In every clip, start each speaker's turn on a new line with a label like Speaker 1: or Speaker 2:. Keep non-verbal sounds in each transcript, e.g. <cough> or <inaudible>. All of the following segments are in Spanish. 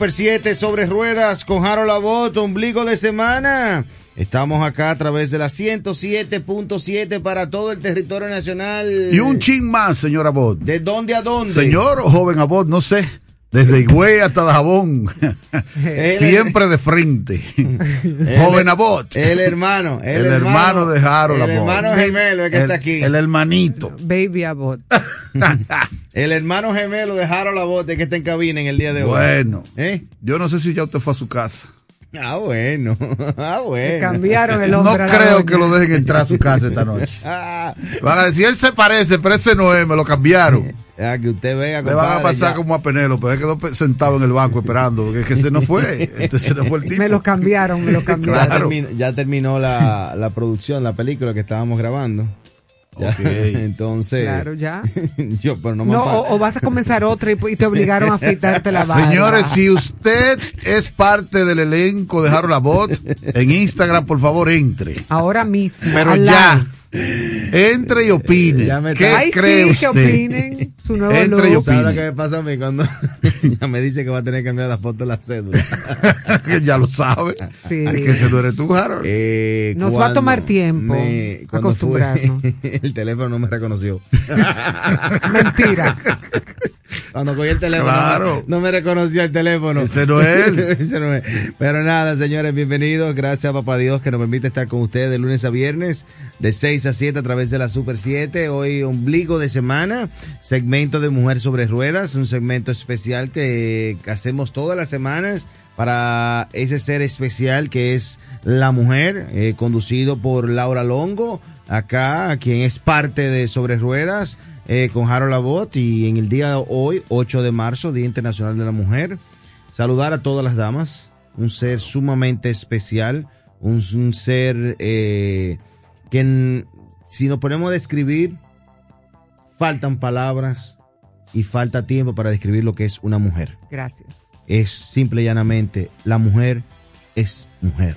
Speaker 1: Super 7 sobre ruedas con Harold Labot, ombligo de semana. Estamos acá a través de la 107.7 para todo el territorio nacional.
Speaker 2: Y un chin más, señor Abot.
Speaker 1: ¿De dónde a dónde?
Speaker 2: Señor o joven Abot, no sé. Desde Higüey hasta Dajabón. <laughs> Siempre de frente. <laughs> joven Abot.
Speaker 1: El hermano.
Speaker 2: El, hermano, de Harold
Speaker 1: El hermano gemelo es que está aquí.
Speaker 2: El hermanito.
Speaker 3: Baby Abot. <laughs>
Speaker 1: el hermano gemelo de Harold Abot es que está en cabina en el día de hoy.
Speaker 2: Bueno. ¿Eh? Yo no sé si ya usted fue a su casa. <laughs>
Speaker 1: Ah, bueno. <laughs> Ah, bueno.
Speaker 3: cambiaron el <laughs> hombre.
Speaker 2: No creo que lo dejen entrar a su casa esta noche. Van a decir, él se parece, pero ese no es, me lo cambiaron.
Speaker 1: Ah, que usted vea,
Speaker 2: Le van a pasar como a Penelo, pero él quedó sentado en el banco esperando, porque es que se no fue. Este se no fue el tipo.
Speaker 3: Me lo cambiaron, me lo cambiaron.
Speaker 1: Ya, terminó, ya terminó la, la producción, la película que estábamos grabando.
Speaker 2: Okay. <laughs>
Speaker 1: Entonces.
Speaker 3: Claro, ya. <laughs>
Speaker 1: yo, pero no,
Speaker 3: no o, o, vas a comenzar otra y, y, te obligaron a afeitarte la barba.
Speaker 2: Señores, si usted es parte del elenco de Harold Labot, en Instagram, por favor, entre.
Speaker 3: Ahora mismo.
Speaker 2: Pero ya. Live. Entre y opine. ¿Qué
Speaker 3: Ay,
Speaker 2: cree
Speaker 3: sí,
Speaker 2: usted?
Speaker 3: que opinen su nuevo
Speaker 2: Entre y opine.
Speaker 1: ¿Sabes lo que me pasa a mí cuando <laughs> ya me dice que va a tener que cambiar la foto de la cédula? <laughs>
Speaker 2: ya lo sabe.
Speaker 3: Sí.
Speaker 2: Es que se lo eres tú, Harold.
Speaker 1: Eh,
Speaker 3: Nos va a tomar tiempo
Speaker 1: me,
Speaker 3: acostumbrarnos.
Speaker 1: fue- <laughs> el teléfono no me reconoció.
Speaker 3: Mentira.
Speaker 1: Cuando cogí el teléfono,
Speaker 2: Claro.
Speaker 1: no me reconoció el teléfono.
Speaker 2: Ese no es él. <laughs>
Speaker 1: Ese no es. Pero nada, señores, bienvenidos. Gracias, papá Dios, que nos permite estar con ustedes de lunes a viernes, de 6 a 7 a través de la Super 7. Hoy, ombligo de semana, segmento de Mujer sobre Ruedas, un segmento especial que hacemos todas las semanas para ese ser especial que es la mujer, eh, conducido por Laura Longo, acá, quien es parte de Sobre Ruedas, eh, con Harold Labot, y en el día de hoy, 8 de marzo, Día Internacional de la Mujer, saludar a todas las damas, un ser sumamente especial, un, un ser eh, que en- si nos ponemos a describir, faltan palabras y falta tiempo para describir lo que es una mujer
Speaker 3: Gracias.
Speaker 1: es simple y llanamente la mujer es mujer.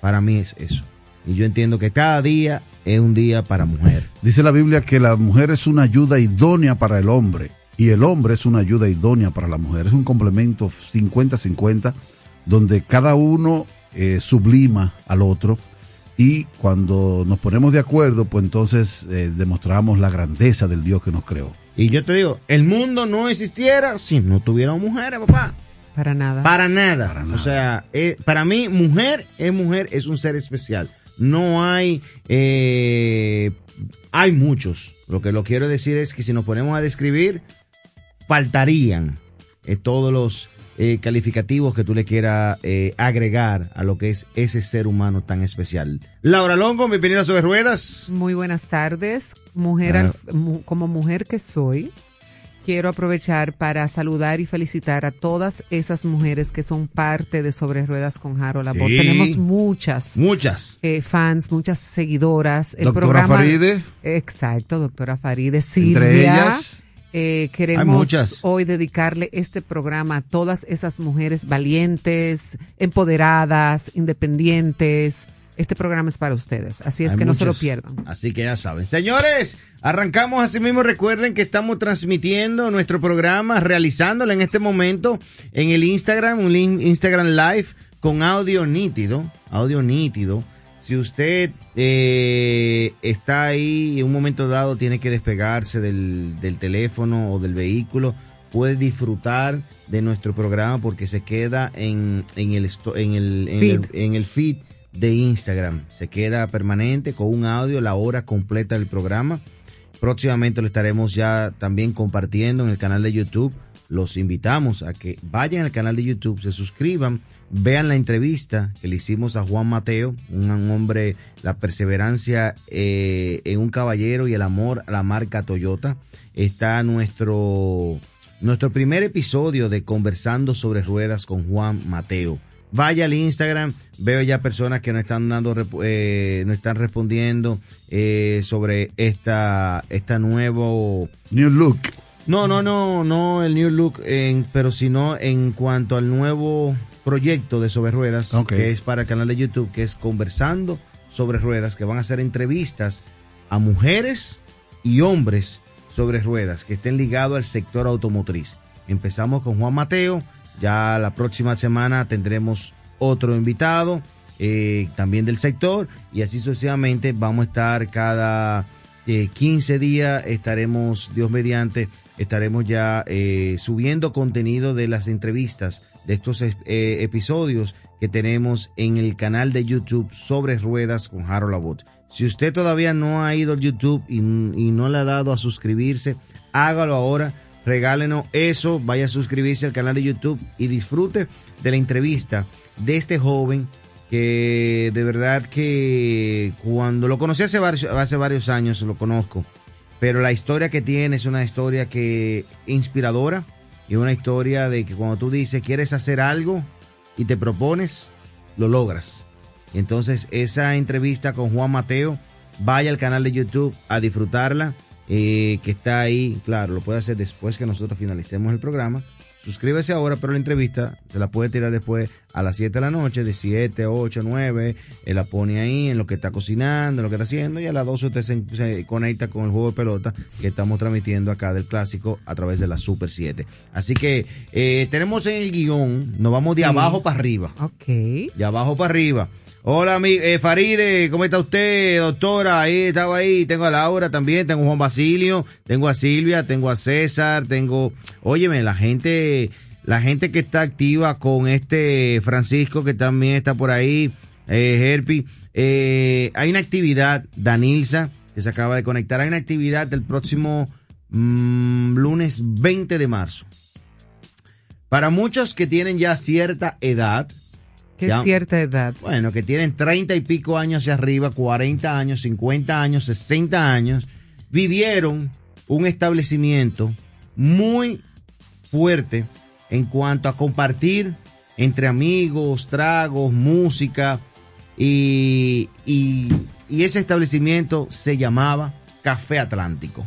Speaker 1: Para mí es eso. Y yo entiendo que cada día es un día para mujer.
Speaker 2: Dice la Biblia que la mujer es una ayuda idónea para el hombre y el hombre es una ayuda idónea para la mujer. Es un complemento 50-50 donde cada uno eh, sublima al otro y cuando nos ponemos de acuerdo, pues entonces eh, demostramos la grandeza del Dios que nos creó.
Speaker 1: Y yo te digo, el mundo no existiera si no tuviéramos mujeres, papá.
Speaker 3: Para nada.
Speaker 1: Para nada.
Speaker 2: Para nada.
Speaker 1: O sea, eh, para mí, mujer es mujer, es un ser especial. No hay, eh, hay muchos. Lo que lo quiero decir es que si nos ponemos a describir, faltarían eh, todos los eh, calificativos que tú le quieras eh, agregar a lo que es ese ser humano tan especial. Laura Longo, bienvenida sobre ruedas.
Speaker 3: Muy buenas tardes. Mujer,
Speaker 1: Ah.
Speaker 3: al- como mujer que soy, quiero aprovechar para saludar y felicitar a todas esas mujeres que son parte de Sobre Ruedas con Harold Labor.
Speaker 1: Sí.
Speaker 3: Tenemos muchas
Speaker 1: Muchas.
Speaker 3: eh, fans, muchas seguidoras. El
Speaker 2: Doctora
Speaker 3: programa,
Speaker 2: Faride,
Speaker 3: Exacto, doctora Faride. Silvia.
Speaker 2: entre ellas,
Speaker 3: Eh, queremos hoy dedicarle este programa a todas esas mujeres valientes, empoderadas, independientes. Este programa es para ustedes, así es
Speaker 1: Hay
Speaker 3: que no se lo pierdan.
Speaker 1: Así que ya saben. Señores, arrancamos así mismo. Recuerden que estamos transmitiendo nuestro programa, realizándolo en este momento en el Instagram, un Instagram Live con audio nítido. Audio nítido. Si usted eh, está ahí y en un momento dado tiene que despegarse del, del teléfono o del vehículo, puede disfrutar de nuestro programa porque se queda en, en el, en el, en el- en el feed de Instagram. Se queda permanente con un audio, la hora completa del programa. Próximamente lo estaremos ya también compartiendo en el canal de YouTube. Los invitamos a que vayan al canal de YouTube, se suscriban, vean la entrevista que le hicimos a Juan Mateo, un hombre, la perseverancia eh, en un caballero y el amor a la marca Toyota. Está nuestro, nuestro primer episodio de Conversando sobre Ruedas con Juan Mateo. Vaya al Instagram, veo ya personas que no están dando, eh, no están respondiendo eh, sobre esta, esta nuevo,
Speaker 2: New Look.
Speaker 1: no, no, no, no el New Look, en, pero sino en cuanto al nuevo proyecto de Sobre Ruedas, que es para el canal de YouTube, que es Conversando sobre Ruedas, que van a hacer entrevistas a mujeres y hombres sobre ruedas que estén ligados al sector automotriz. Empezamos con Juan Mateo, Ya la próxima semana tendremos otro invitado, eh, también del sector, y así sucesivamente vamos a estar cada 15 días, estaremos, Dios mediante, estaremos ya eh, subiendo contenido de las entrevistas de estos eh, episodios que tenemos en el canal de YouTube sobre ruedas con Harold Abbott. Si usted todavía no ha ido al YouTube y, y no le ha dado a suscribirse, hágalo ahora regálenos eso, vaya a suscribirse al canal de YouTube y disfrute de la entrevista de este joven que de verdad que cuando lo conocí hace varios, hace varios años, lo conozco, pero la historia que tiene es una historia que inspiradora y una historia de que cuando tú dices quieres hacer algo y te propones, lo logras. entonces esa entrevista con Juan Mateo, vaya al canal de YouTube a disfrutarla eh, que está ahí, claro, lo puede hacer después que nosotros finalicemos el programa. Suscríbese ahora, pero la entrevista se la puede tirar después a las 7 de la noche, de 7, 8, 9. Él la pone ahí en lo que está cocinando, en lo que está haciendo, y a las 12 usted se, conecta con el juego de pelota que estamos transmitiendo acá del clásico a través de la Super 7. Así que eh, tenemos en el guion, nos vamos de abajo para arriba.
Speaker 3: Ok.
Speaker 1: De abajo para arriba. Hola, mi, eh, Faride, ¿cómo está usted, doctora? Ahí estaba ahí, tengo a Laura también, tengo a Juan Basilio, tengo a Silvia, tengo a César, tengo, óyeme, la gente, la gente que está activa con este Francisco que también está por ahí, eh, Herpi, eh, hay una actividad, Danilza, que se acaba de conectar, hay una actividad del próximo mm, lunes 20 de marzo. Para muchos que tienen ya cierta edad,
Speaker 3: ¿Qué cierta edad?
Speaker 1: Bueno, que tienen 30 y pico años hacia arriba, 40 años, 50 años, 60 años, vivieron un establecimiento muy fuerte en cuanto a compartir entre amigos, tragos, música, y, y, y ese establecimiento se llamaba Café Atlántico.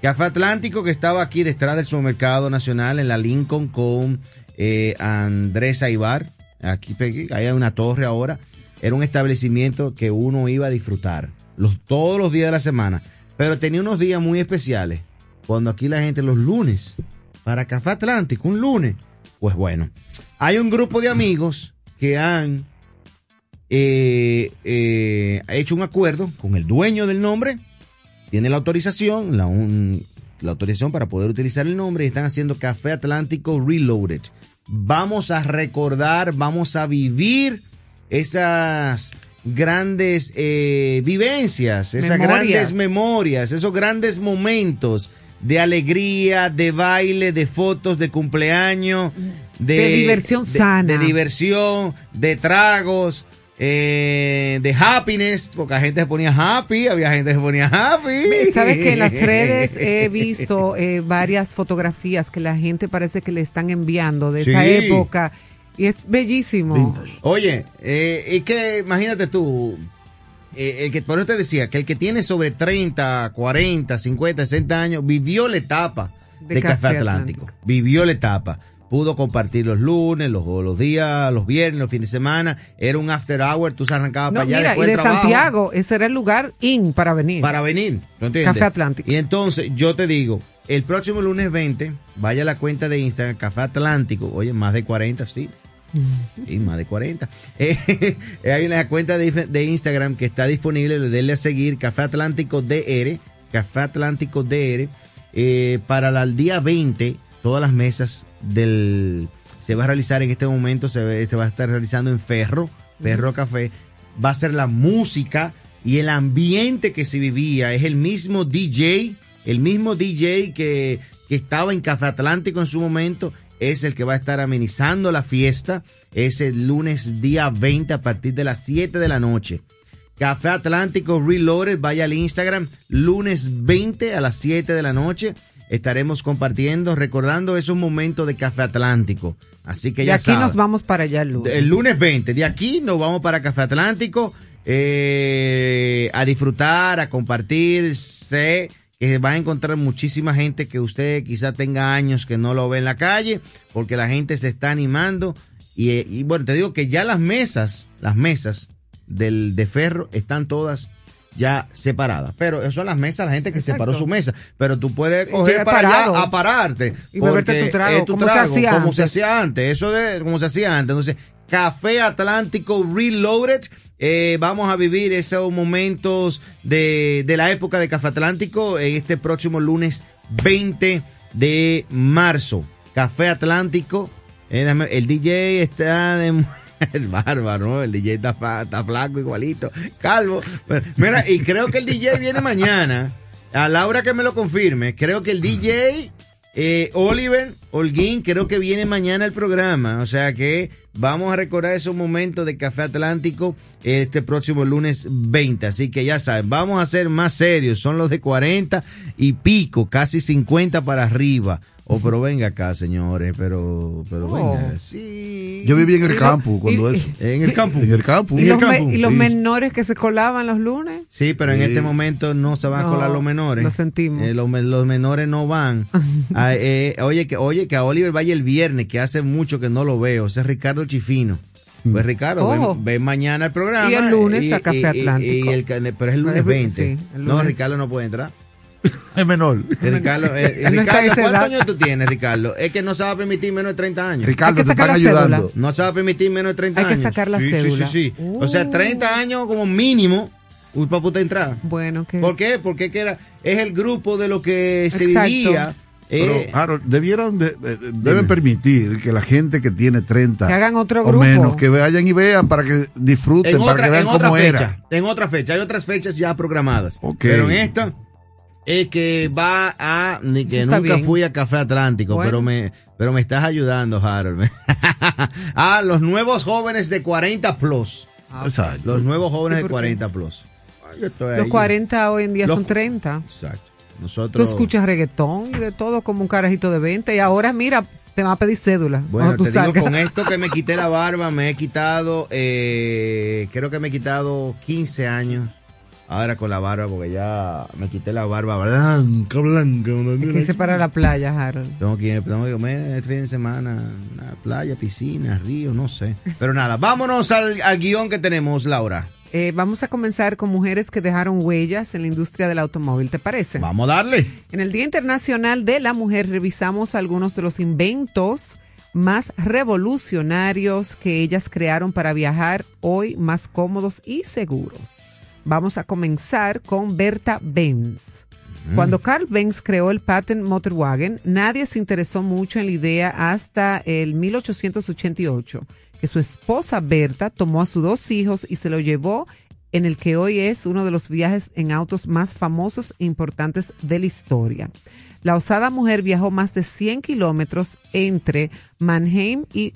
Speaker 1: Café Atlántico que estaba aquí detrás del supermercado nacional en la Lincoln con eh, Andrés Aibar, aquí hay una torre ahora, era un establecimiento que uno iba a disfrutar los, todos los días de la semana, pero tenía unos días muy especiales, cuando aquí la gente los lunes, para Café Atlántico, un lunes, pues bueno, hay un grupo de amigos que han eh, eh, hecho un acuerdo con el dueño del nombre, tiene la autorización, la, la autorización para poder utilizar el nombre y están haciendo Café Atlántico Reloaded vamos a recordar, vamos a vivir esas grandes eh, vivencias, esas grandes memorias, esos grandes momentos de alegría, de baile, de fotos, de cumpleaños,
Speaker 3: de, diversión sana,
Speaker 1: de diversión, de tragos, eh, de happiness, porque la gente se ponía happy, había gente que se ponía happy.
Speaker 3: Sabes que en las redes he <laughs> visto eh, varias fotografías que la gente parece que le están enviando de esa época y es bellísimo.
Speaker 1: Oye, eh, es que imagínate tú, eh, el que por eso te decía que el que tiene sobre 30, 40, 50, 60 años vivió la etapa de, Café, Atlántico. Vivió la etapa pudo compartir los lunes, los, los días, los viernes, los fines de semana. Era un after hour, tú se arrancabas para allá.
Speaker 3: Mira,
Speaker 1: después
Speaker 3: y de Santiago, ese era el lugar in para venir.
Speaker 1: Para venir, ¿no entiendes?
Speaker 3: Café Atlántico.
Speaker 1: Y entonces, yo te digo, el próximo lunes 20, vaya a la cuenta de Instagram, Café Atlántico. Oye, más de 40, sí. Sí, más de 40. <laughs> Eh, hay una cuenta de, de, Instagram que está disponible, denle a seguir, Café Atlántico DR, Café Atlántico DR, eh, para el día 20 todas las mesas del se va a realizar en este momento, se, va a estar realizando en Ferro, Ferro Café, va a ser la música y el ambiente que se vivía, es el mismo DJ, el mismo DJ que, que estaba en Café Atlántico en su momento, es el que va a estar amenizando la fiesta, es el lunes día 20 a partir de las 7 de la noche. Café Atlántico Reloaded, vaya al Instagram, lunes 20 a las 7 de la noche estaremos compartiendo, recordando esos momentos de Café Atlántico. Así que ya
Speaker 3: De aquí nos vamos para allá el lunes.
Speaker 1: El lunes 20. De aquí nos vamos para Café Atlántico eh, a disfrutar, a compartir. Sé que va a encontrar muchísima gente que usted quizá tenga años que no lo ve en la calle, porque la gente se está animando. Y, y bueno, te digo que ya las mesas, las mesas del, de ferro están todas ya separadas. Pero eso son las mesas, la gente que
Speaker 3: Exacto.
Speaker 1: separó su mesa. Pero tú puedes coger para
Speaker 3: parado.
Speaker 1: allá a pararte.
Speaker 3: Y beberte tu trago,
Speaker 1: es tu
Speaker 3: como se hacía
Speaker 1: como se
Speaker 3: antes.
Speaker 1: hacía antes. Eso de como se hacía antes. Entonces, Café Atlántico Reloaded. Eh, vamos a vivir esos momentos de, de la época de Café Atlántico en este próximo lunes 20 de marzo. Café Atlántico. Eh, el DJ está de... <laughs> El bárbaro, ¿no? El DJ está, flaco igualito, calvo. Pero, mira, y creo que el DJ viene mañana. A la hora que me lo confirme, creo que el DJ eh, Oliver Holguín creo que viene mañana al programa. O sea que vamos a recordar esos momentos de Café Atlántico este próximo lunes 20. Así que ya saben, vamos a ser más serios. Son los de 40 y pico, casi 50 para arriba. O pero venga acá, señores, pero, pero
Speaker 3: Oh.
Speaker 1: venga, sí.
Speaker 2: Yo viví en el campo cuando
Speaker 3: y-
Speaker 2: eso.
Speaker 1: En el campo.
Speaker 2: En el campo.
Speaker 3: ¿Y
Speaker 1: el
Speaker 3: los, me-
Speaker 1: campo,
Speaker 3: y los
Speaker 2: sí.
Speaker 3: menores que se colaban los lunes?
Speaker 1: Sí, pero en
Speaker 2: Sí.
Speaker 1: este momento no se van a colar los menores.
Speaker 3: lo sentimos.
Speaker 1: Eh, los, me- los menores no van. <laughs> Ah, eh, oye, que, oye, que a Oliver vaya el viernes, que hace mucho que no lo veo. Ese es Ricardo Chifino. Pues Ricardo,
Speaker 3: Oh.
Speaker 1: ven, ven mañana al programa.
Speaker 3: Y el lunes a Café Atlántico.
Speaker 1: y el pero es el lunes
Speaker 3: Sí,
Speaker 1: 20.
Speaker 3: el
Speaker 1: No. Ricardo no puede entrar. <laughs>
Speaker 2: Es menor.
Speaker 1: Ricardo, eh, Ricardo ¿cuántos años tú tienes, Ricardo? Es que no se va a permitir menos de 30 años.
Speaker 2: Ricardo, te están
Speaker 3: cédula.
Speaker 2: ayudando.
Speaker 1: No se va a permitir menos de 30
Speaker 3: Hay que
Speaker 1: años.
Speaker 3: sacar la
Speaker 1: Sí, sí. Sí, sí, O sea,
Speaker 3: Uh.
Speaker 1: 30 años como mínimo uh, para poder entrar.
Speaker 3: Bueno, que
Speaker 1: ¿Por qué? Porque que era, es el grupo de lo que se
Speaker 3: Exacto.
Speaker 1: vivía.
Speaker 2: Pero,
Speaker 1: eh,
Speaker 2: Harold, debieron de- de- de- deben permitir que la gente que tiene 30
Speaker 3: Que hagan otro
Speaker 2: o
Speaker 3: grupo.
Speaker 2: menos, que vayan y vean para que disfruten,
Speaker 1: en
Speaker 2: para
Speaker 1: otra,
Speaker 2: que vean
Speaker 1: en otra
Speaker 2: cómo
Speaker 1: fecha.
Speaker 2: era.
Speaker 1: En otra fecha. Hay otras fechas ya programadas.
Speaker 2: Ok.
Speaker 1: Pero en esta es que va a ni que
Speaker 3: Está
Speaker 1: nunca
Speaker 3: bien.
Speaker 1: fui a Café Atlántico,
Speaker 3: Bueno.
Speaker 1: pero me pero me estás ayudando, Harold. <laughs> ah, los nuevos jóvenes de 40 plus.
Speaker 3: Ah,
Speaker 2: Exacto.
Speaker 1: Los nuevos jóvenes de
Speaker 3: ¿por qué?
Speaker 1: 40 plus. Ay,
Speaker 3: los
Speaker 1: ahí.
Speaker 3: 40 hoy en día
Speaker 1: Los-
Speaker 3: son 30.
Speaker 1: Exacto.
Speaker 3: Tú
Speaker 1: Nosotros
Speaker 3: escuchas reggaetón y de todo como un carajito de 20 y ahora mira, te va a pedir cédula.
Speaker 1: Bueno,
Speaker 3: tú
Speaker 1: te digo, con <laughs> esto que me quité la barba, me he quitado, eh, creo que me he quitado 15 años. Ahora con la barba, porque ya me quité la barba blanca, blanca.
Speaker 3: Que irse para la playa, Harold.
Speaker 1: Tengo que, tengo que comer este fin de semana, una playa, piscina, río, no sé. Pero nada, vámonos al, al guion que tenemos, Laura.
Speaker 3: Eh, vamos a comenzar con mujeres que dejaron huellas en la industria del automóvil, ¿te parece?
Speaker 1: Vamos a darle.
Speaker 3: En el Día Internacional de la Mujer revisamos algunos de los inventos más revolucionarios que ellas crearon para viajar hoy más cómodos y seguros. Vamos a comenzar con Berta Benz. Cuando Carl Benz creó el Patent Motorwagen, nadie se interesó mucho en la idea hasta el 1888, que su esposa Berta tomó a sus dos hijos y se lo llevó en el que hoy es uno de los viajes en autos más famosos e importantes de la historia. La osada mujer viajó más de 100 kilómetros entre Mannheim y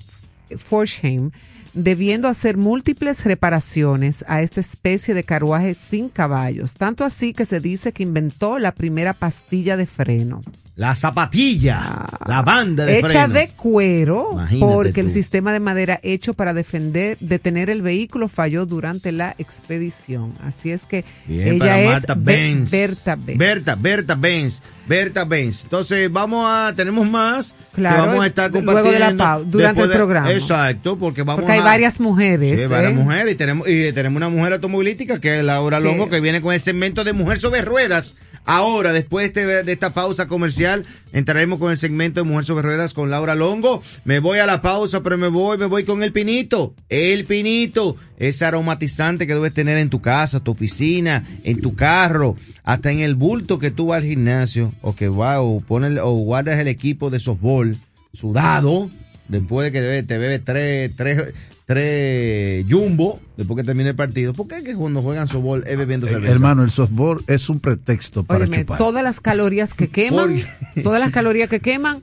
Speaker 3: Forchheim, debiendo hacer múltiples reparaciones a esta especie de carruaje sin caballos, tanto así que se dice que inventó la primera pastilla de freno.
Speaker 1: La zapatilla, la banda de
Speaker 3: Ah, hecha
Speaker 1: freno.
Speaker 3: de cuero,
Speaker 1: Imagínate
Speaker 3: porque el sistema de madera hecho para defender, detener el vehículo falló durante la expedición. Así es que
Speaker 1: Bien
Speaker 3: ella es
Speaker 1: Marta
Speaker 3: Be-
Speaker 1: Benz.
Speaker 3: Berta Benz.
Speaker 1: Berta, Berta Benz. Berta Benz. Entonces, vamos a, tenemos más
Speaker 3: Claro,
Speaker 1: que vamos a estar
Speaker 3: luego
Speaker 1: compartiendo.
Speaker 3: de la pau- durante el
Speaker 1: de-
Speaker 3: programa.
Speaker 1: Exacto, porque vamos
Speaker 3: porque hay
Speaker 1: a-
Speaker 3: varias mujeres.
Speaker 1: Sí, varias
Speaker 3: ¿eh?
Speaker 1: mujeres y tenemos, y tenemos una mujer automovilística que es Laura
Speaker 3: Sí.
Speaker 1: Longo que viene con el segmento de Mujer sobre Ruedas. Ahora, después de, este- de esta pausa comercial, entraremos con el segmento de Mujer sobre Ruedas con Laura Longo. Me voy a la pausa, pero me voy, me voy con el pinito. El pinito, ese aromatizante que debes tener en tu casa, tu oficina, en tu carro, hasta en el bulto que tú vas al gimnasio o que va o pones o guardas el equipo de softball sudado después de que te bebe tres, tres, tres jumbo después que termine el partido. ¿Por qué es que cuando juegan softball es bebiendo
Speaker 2: Eh,
Speaker 1: cerveza?
Speaker 2: hermano, el softball es un pretexto para
Speaker 3: Óyeme,
Speaker 2: chupar.
Speaker 3: todas las calorías que queman, todas las calorías que queman,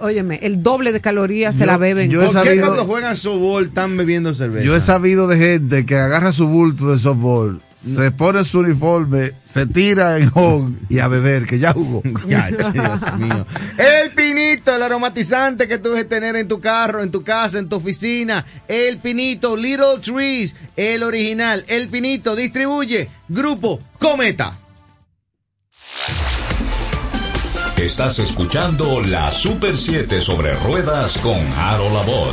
Speaker 3: óyeme, el doble de calorías se la beben.
Speaker 2: yo he
Speaker 1: ¿Por qué
Speaker 2: sabido-
Speaker 1: cuando juegan softball están bebiendo cerveza?
Speaker 2: Yo he sabido de gente que agarra su bulto de softball, se pone su uniforme, se tira en home y a beber, que ya jugó. <laughs>
Speaker 1: Ya, Dios mío. El pinito, el aromatizante que tú debes tener en tu carro, en tu casa, en tu oficina. El pinito, Little Trees, el original. El pinito distribuye Grupo Cometa.
Speaker 4: Estás escuchando la Super 7 sobre ruedas con Harold Labor.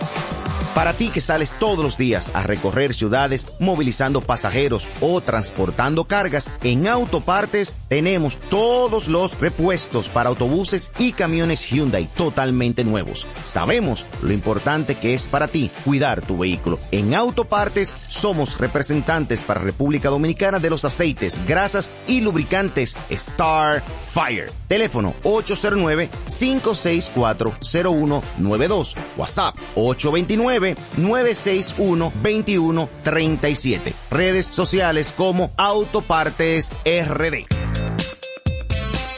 Speaker 5: Para ti que sales todos los días a recorrer ciudades movilizando pasajeros o transportando cargas, en Autopartes tenemos todos los repuestos para autobuses y camiones Hyundai totalmente nuevos. Sabemos lo importante que es para ti cuidar tu vehículo. En Autopartes somos representantes para República Dominicana de los aceites, grasas y lubricantes Star Fire. Teléfono 809-564-0192. WhatsApp 829-961-2137. Redes sociales como Autopartes RD.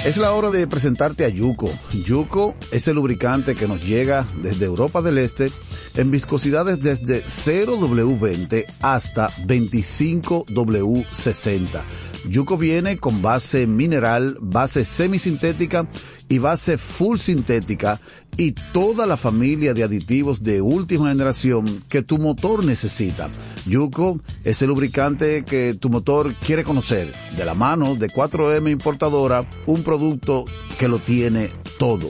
Speaker 2: Es la hora de presentarte a Yuko. Yuko es el lubricante que nos llega desde Europa del Este en viscosidades desde 0W20 hasta 25W60. Yuko viene con base mineral, base semisintética y base full sintética y toda la familia de aditivos de última generación que tu motor necesita. Yuko es el lubricante que tu motor quiere conocer. De la mano de 4M Importadora, un producto que lo tiene todo.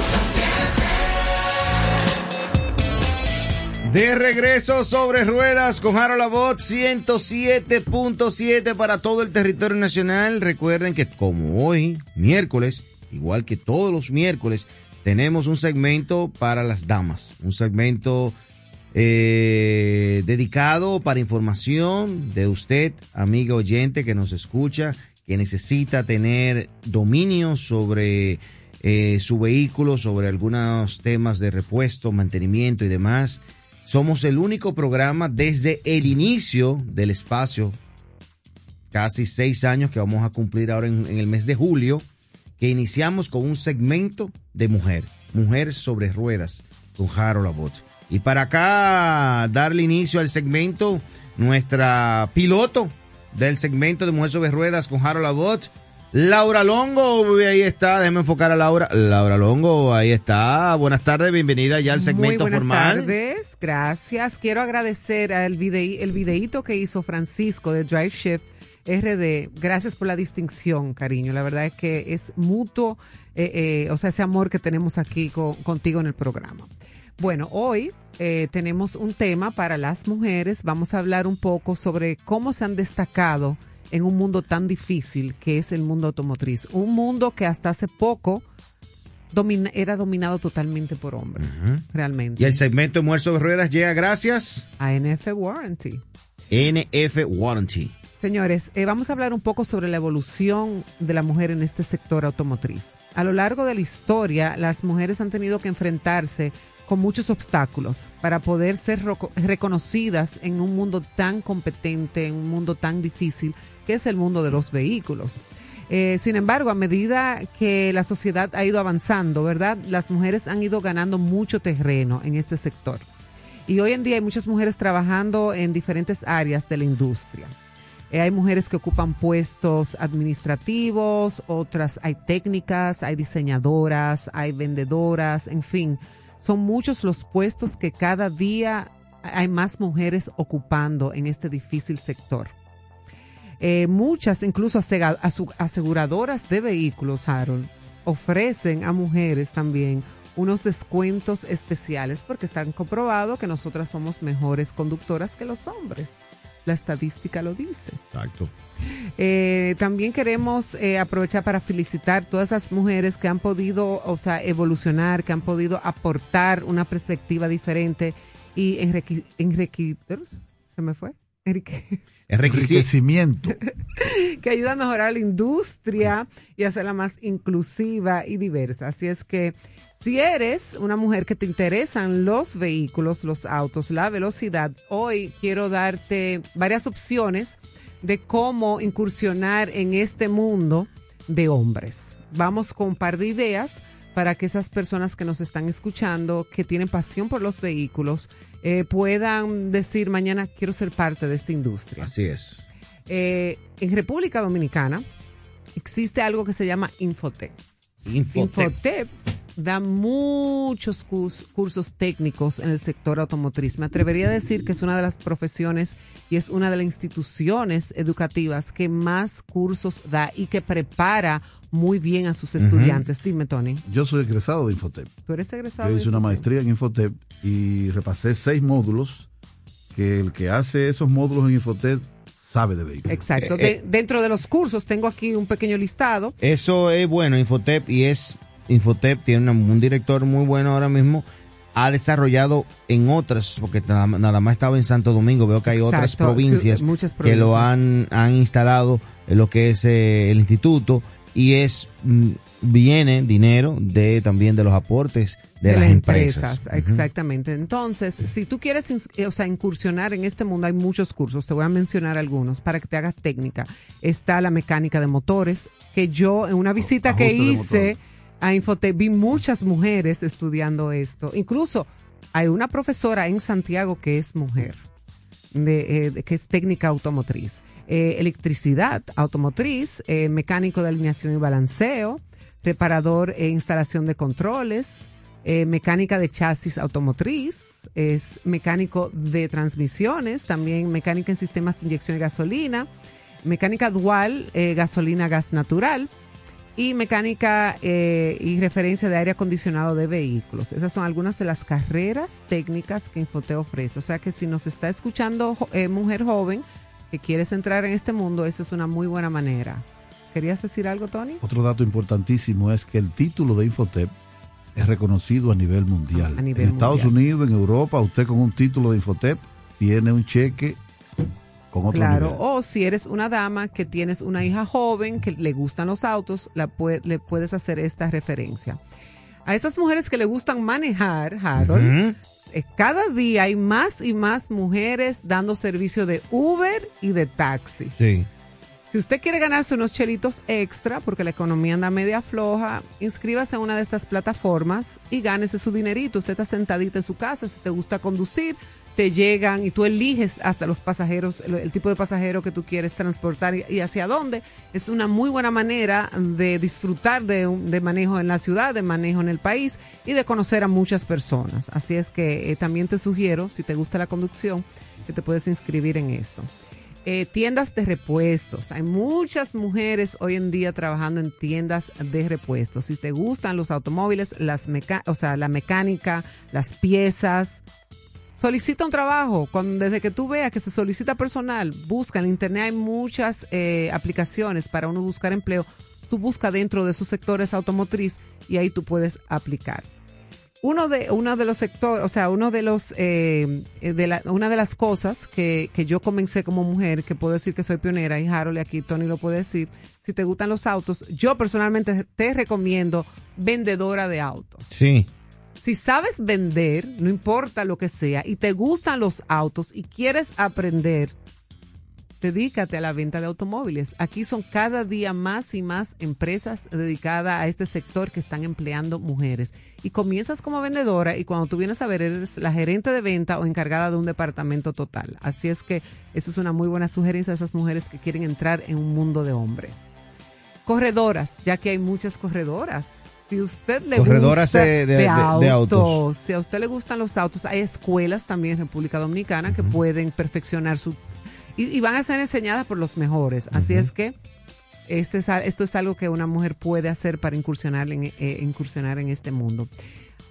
Speaker 1: De regreso sobre ruedas con Harold Abbott 107.7 para todo el territorio nacional. Recuerden que como hoy, miércoles, igual que todos los miércoles, tenemos un segmento para las damas. Un segmento eh, dedicado para información de usted, amiga oyente que nos escucha, que necesita tener dominio sobre eh, su vehículo, sobre algunos temas de repuesto, mantenimiento y demás. Somos el único programa desde el inicio del espacio, casi seis años que vamos a cumplir ahora en, el mes de julio, que iniciamos con un segmento de mujer, mujer sobre ruedas, con Harold Abbott. Y para acá darle inicio al segmento, nuestra piloto del segmento de Mujer sobre Ruedas con Harold Abbott, Laura Longo, ahí está, déjeme enfocar a Laura. Laura Longo, ahí está. Buenas tardes, bienvenida ya al segmento
Speaker 3: Muy buenas
Speaker 1: formal.
Speaker 3: tardes, gracias. Quiero agradecer al el videíto que hizo Francisco de Drive Shift RD. Gracias por la distinción, cariño. La verdad es que es mutuo, eh, eh, o sea, ese amor que tenemos aquí con- contigo en el programa. Bueno, hoy eh, tenemos un tema para las mujeres. Vamos a hablar un poco sobre cómo se han destacado en un mundo tan difícil que es el mundo automotriz. Un mundo que hasta hace poco domina- era dominado totalmente por hombres, realmente.
Speaker 1: Y el segmento de Mujer sobre Ruedas llega gracias
Speaker 3: a NF Warranty.
Speaker 1: NF Warranty.
Speaker 3: Señores, eh, vamos a hablar un poco sobre la evolución de la mujer en este sector automotriz. A lo largo de la historia, las mujeres han tenido que enfrentarse con muchos obstáculos para poder ser reconocidas en un mundo tan competente, en un mundo tan difícil es el mundo de los vehículos. Eh, sin embargo, a medida que la sociedad ha ido avanzando, ¿verdad? Las mujeres han ido ganando mucho terreno en este sector. Y hoy en día hay muchas mujeres trabajando en diferentes áreas de la industria. Eh, hay mujeres que ocupan puestos administrativos, otras hay técnicas, hay diseñadoras, hay vendedoras, en fin, son muchos los puestos que cada día hay más mujeres ocupando en este difícil sector. Eh, muchas, incluso aseguradoras de vehículos, Harold, ofrecen a mujeres también unos descuentos especiales porque están comprobado que nosotras somos mejores conductoras que los hombres. La estadística lo dice.
Speaker 1: Exacto.
Speaker 3: Eh, también queremos eh, aprovechar para felicitar todas esas mujeres que han podido, o sea, evolucionar, que han podido aportar una perspectiva diferente y enriquecer. ¿Se me fue?
Speaker 2: Enriquecimiento.
Speaker 3: que ayuda a mejorar la industria y hacerla más inclusiva y diversa. Así es que si eres una mujer que te interesan los vehículos, los autos, la velocidad, hoy quiero darte varias opciones de cómo incursionar en este mundo de hombres. Vamos con un par de ideas para que esas personas que nos están escuchando, que tienen pasión por los vehículos, eh, puedan decir mañana quiero ser parte de esta industria.
Speaker 1: Así es.
Speaker 3: Eh, en República Dominicana existe algo que se llama Infotep. Infotep da muchos cursos técnicos en el sector automotriz. Me atrevería a decir que es una de las profesiones y es una de las instituciones educativas que más cursos da y que prepara muy bien a sus estudiantes. Dime, Tony.
Speaker 2: Yo soy egresado de Infotep.
Speaker 3: ¿Tú eres egresado?
Speaker 2: Yo hice una maestría en Infotep y repasé seis módulos que el que hace esos módulos en Infotep sabe de vehículos.
Speaker 3: Exacto. Eh, eh, dentro de los cursos tengo aquí un pequeño listado.
Speaker 1: Eso es bueno, Infotep, y es Infotep tiene un director muy bueno ahora mismo. Ha desarrollado en otras, porque nada, más estaba en Santo Domingo, veo que hay otras provincias, que lo han, han instalado en lo que es eh, el instituto y es mm, viene dinero de también de los aportes de, las empresas.
Speaker 3: Exactamente. Entonces, si tú quieres eh, o sea, incursionar en este mundo, hay muchos cursos, te voy a mencionar algunos para que te hagas técnica. Está la mecánica de motores, que yo en una visita que hice a Infotec vi muchas mujeres estudiando esto. Incluso hay una profesora en Santiago que es mujer, de, eh, que es técnica automotriz. Eh, electricidad automotriz, eh, mecánico de alineación y balanceo, reparador e instalación de controles, mecánica de chasis automotriz, es mecánico de transmisiones, también mecánica en sistemas de inyección de gasolina, mecánica dual, gasolina, gas natural y mecánica eh, y referencia de aire acondicionado de vehículos. Esas son algunas de las carreras técnicas que Infote ofrece. O sea que si nos está escuchando eh, mujer joven que quieres entrar en este mundo, esa es una muy buena manera. ¿Querías decir algo, Tony?
Speaker 2: Otro dato importantísimo es que el título de Infotep es reconocido a nivel mundial. en Estados Unidos, en Europa, usted con un título de Infotep tiene un cheque claro,
Speaker 3: o si eres una dama que tienes una hija joven que le gustan los autos, la le puedes hacer esta referencia. A esas mujeres que le gustan manejar, Harold, cada día hay más y más mujeres dando servicio de Uber y de taxi.
Speaker 1: Sí.
Speaker 3: Si usted quiere ganarse unos chelitos extra, porque la economía anda media floja, inscríbase a una de estas plataformas y gánese su dinerito. Usted está sentadita en su casa, si te gusta conducir, te llegan y tú eliges hasta los pasajeros, el, tipo de pasajero que tú quieres transportar y, hacia dónde. Es una muy buena manera de disfrutar de, de, manejo en la ciudad, de manejo en el país y de conocer a muchas personas. Así es que eh, también te sugiero, si te gusta la conducción, que te puedes inscribir en esto. Eh, tiendas de repuestos. Hay muchas mujeres hoy en día trabajando en tiendas de repuestos. Si te gustan los automóviles, las o sea, la mecánica, las piezas, solicita un trabajo. Cuando, desde que tú veas que se solicita personal, busca en internet, hay muchas eh, aplicaciones para uno buscar empleo. Tú busca dentro de esos sectores automotriz y ahí tú puedes aplicar. Uno de, uno de los sectores, o sea, uno de los, eh, de la, una de las cosas que, que yo comencé como mujer, que puedo decir que soy pionera, y Harold aquí Tony lo puede decir, si te gustan los autos, yo personalmente te recomiendo vendedora de autos.
Speaker 1: Sí
Speaker 3: si sabes vender, no importa lo que sea, y te gustan los autos y quieres aprender, dedícate a la venta de automóviles. Aquí son cada día más y más empresas dedicadas a este sector que están empleando mujeres. Y comienzas como vendedora y cuando tú vienes a ver eres la gerente de venta o encargada de un departamento total. Así es que eso es una muy buena sugerencia a esas mujeres que quieren entrar en un mundo de hombres. Corredoras, ya que hay muchas corredoras. Si usted le
Speaker 1: Corredoras
Speaker 3: gusta
Speaker 1: de- de- de- de autos.
Speaker 3: si a usted le gustan los autos, hay escuelas también en República Dominicana que pueden perfeccionar su y, y van a ser enseñadas por los mejores. Así es que este es, esto es algo que una mujer puede hacer para incursionar en, eh, incursionar en este mundo.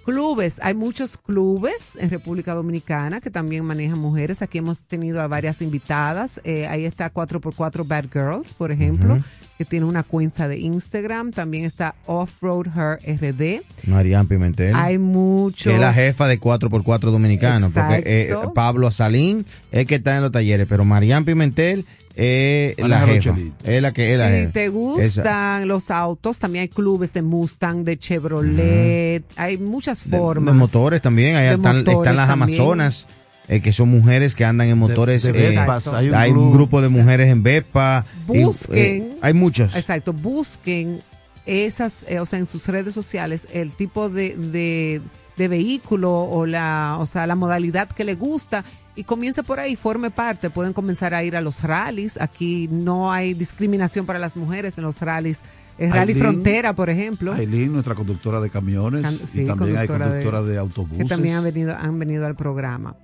Speaker 3: Clubes, hay muchos clubes en República Dominicana que también manejan mujeres. Aquí hemos tenido a varias invitadas. Eh, ahí está 4x4 Bad Girls, por ejemplo, que tiene una cuenta de Instagram. También está Offroad Her RD.
Speaker 1: Marian Pimentel.
Speaker 3: Hay muchos.
Speaker 1: que es la jefa de 4x4 dominicano. Porque eh. Pablo Azalín es que está en los talleres, pero Marian Pimentel es la jefa. Es la que es la
Speaker 3: Si
Speaker 1: jefa.
Speaker 3: te
Speaker 1: Esa.
Speaker 3: gustan los autos, también hay clubes de Mustang, de Chevrolet, hay muchas formas.
Speaker 1: de motores también. Ahí
Speaker 3: De
Speaker 1: están,
Speaker 3: motores
Speaker 1: están las
Speaker 3: también.
Speaker 1: Amazonas, eh, que son mujeres que andan en motores.
Speaker 2: de
Speaker 1: eh,
Speaker 2: Vespas, hay un
Speaker 1: hay un
Speaker 2: club.
Speaker 1: grupo de mujeres en Vespa. y,
Speaker 3: Busquen.
Speaker 1: eh, hay muchos.
Speaker 3: Exacto, busquen esas, eh, o sea, en sus redes sociales, el tipo de, de, de vehículo o la, o sea, la modalidad que le gusta y comience por ahí, forme parte. Pueden comenzar a ir a los rallies. Aquí no hay discriminación para las mujeres en los rallies. El Rally
Speaker 2: Aileen.
Speaker 3: Frontera, por ejemplo.
Speaker 2: Aileen, nuestra conductora de camiones,
Speaker 3: Can- sí,
Speaker 2: y también hay
Speaker 3: conductora de-
Speaker 2: autobuses.
Speaker 3: que también han venido, han venido al programa.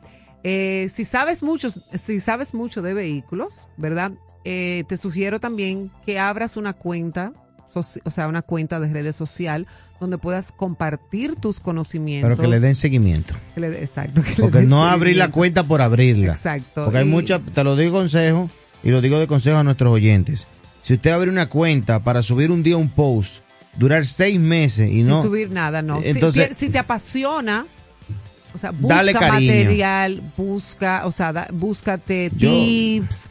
Speaker 3: Eh, si sabes mucho, si sabes mucho de vehículos, ¿verdad? Eh, te sugiero también que abras una cuenta, o sea, una cuenta de redes social donde puedas compartir tus conocimientos.
Speaker 1: pero que le den seguimiento.
Speaker 3: Que le- exacto. que
Speaker 1: Porque no abrir la cuenta por abrirla.
Speaker 3: Exacto.
Speaker 1: Porque hay muchas, te lo digo consejo y lo digo de consejo a nuestros oyentes. Si usted abre una cuenta para subir un día un post, durar seis meses y
Speaker 3: sin
Speaker 1: no...
Speaker 3: subir nada, no. Si-
Speaker 1: Entonces-
Speaker 3: si, si te apasiona, o sea, busca
Speaker 1: Dale
Speaker 3: material, busca, o sea, da- búscate
Speaker 1: Yo-
Speaker 3: tips.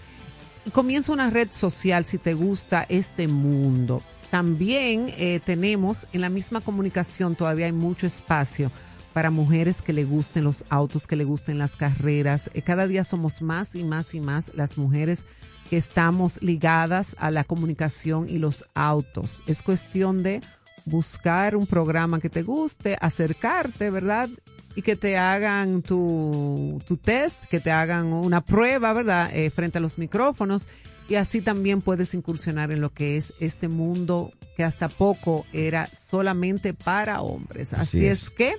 Speaker 3: Comienza una red social si te gusta este mundo. También eh, tenemos en la misma comunicación, todavía hay mucho espacio para mujeres que le gusten los autos, que le gusten las carreras. Eh, cada día somos más y más y más las mujeres que estamos ligadas a la comunicación y los autos. Es cuestión de buscar un programa que te guste, acercarte, ¿verdad? Y que te hagan tu, tu test, que te hagan una prueba, ¿verdad? Eh, frente a los micrófonos. Y así también puedes incursionar en lo que es este mundo que hasta poco era solamente para hombres. Así,
Speaker 1: Así
Speaker 3: es.
Speaker 1: es.
Speaker 3: que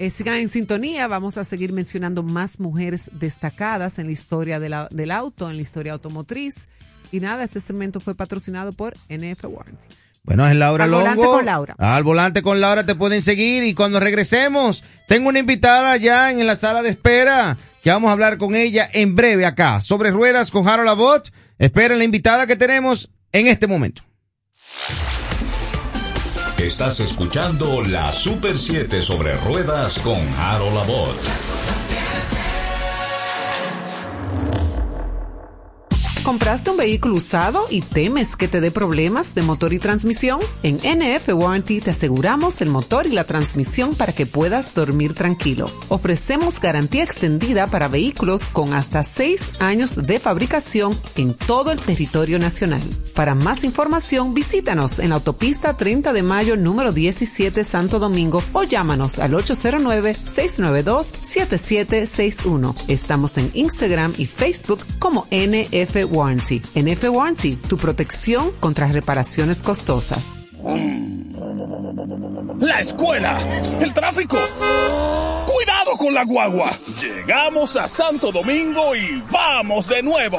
Speaker 3: eh, sigan en sintonía, vamos a seguir mencionando más mujeres destacadas en la historia de la- del auto, en la historia automotriz. Y nada, este segmento fue patrocinado por NF Warranty.
Speaker 1: Bueno, es Laura
Speaker 3: Al
Speaker 1: Longo.
Speaker 3: volante con Laura.
Speaker 1: Al volante con Laura te pueden seguir y cuando regresemos, tengo una invitada ya en la sala de espera que vamos a hablar con ella en breve acá, sobre ruedas con Harold Abbott. Esperen la invitada que tenemos en este momento.
Speaker 4: Estás escuchando la Super 7 sobre ruedas con Harold Abbott.
Speaker 3: ¿Compraste un vehículo usado y temes que te dé problemas de motor y transmisión? En NF Warranty te aseguramos el motor y la transmisión para que puedas dormir tranquilo. Ofrecemos garantía extendida para vehículos con hasta 6 años de fabricación en todo el territorio nacional. Para más información, visítanos en la autopista 30 de mayo número 17 Santo Domingo o llámanos al 809-692-7761. Estamos en Instagram y Facebook como NF Warranty. NF Warranty, tu protección contra reparaciones costosas.
Speaker 6: La escuela, el tráfico. Cuidado con la guagua. Llegamos a Santo Domingo y vamos de nuevo.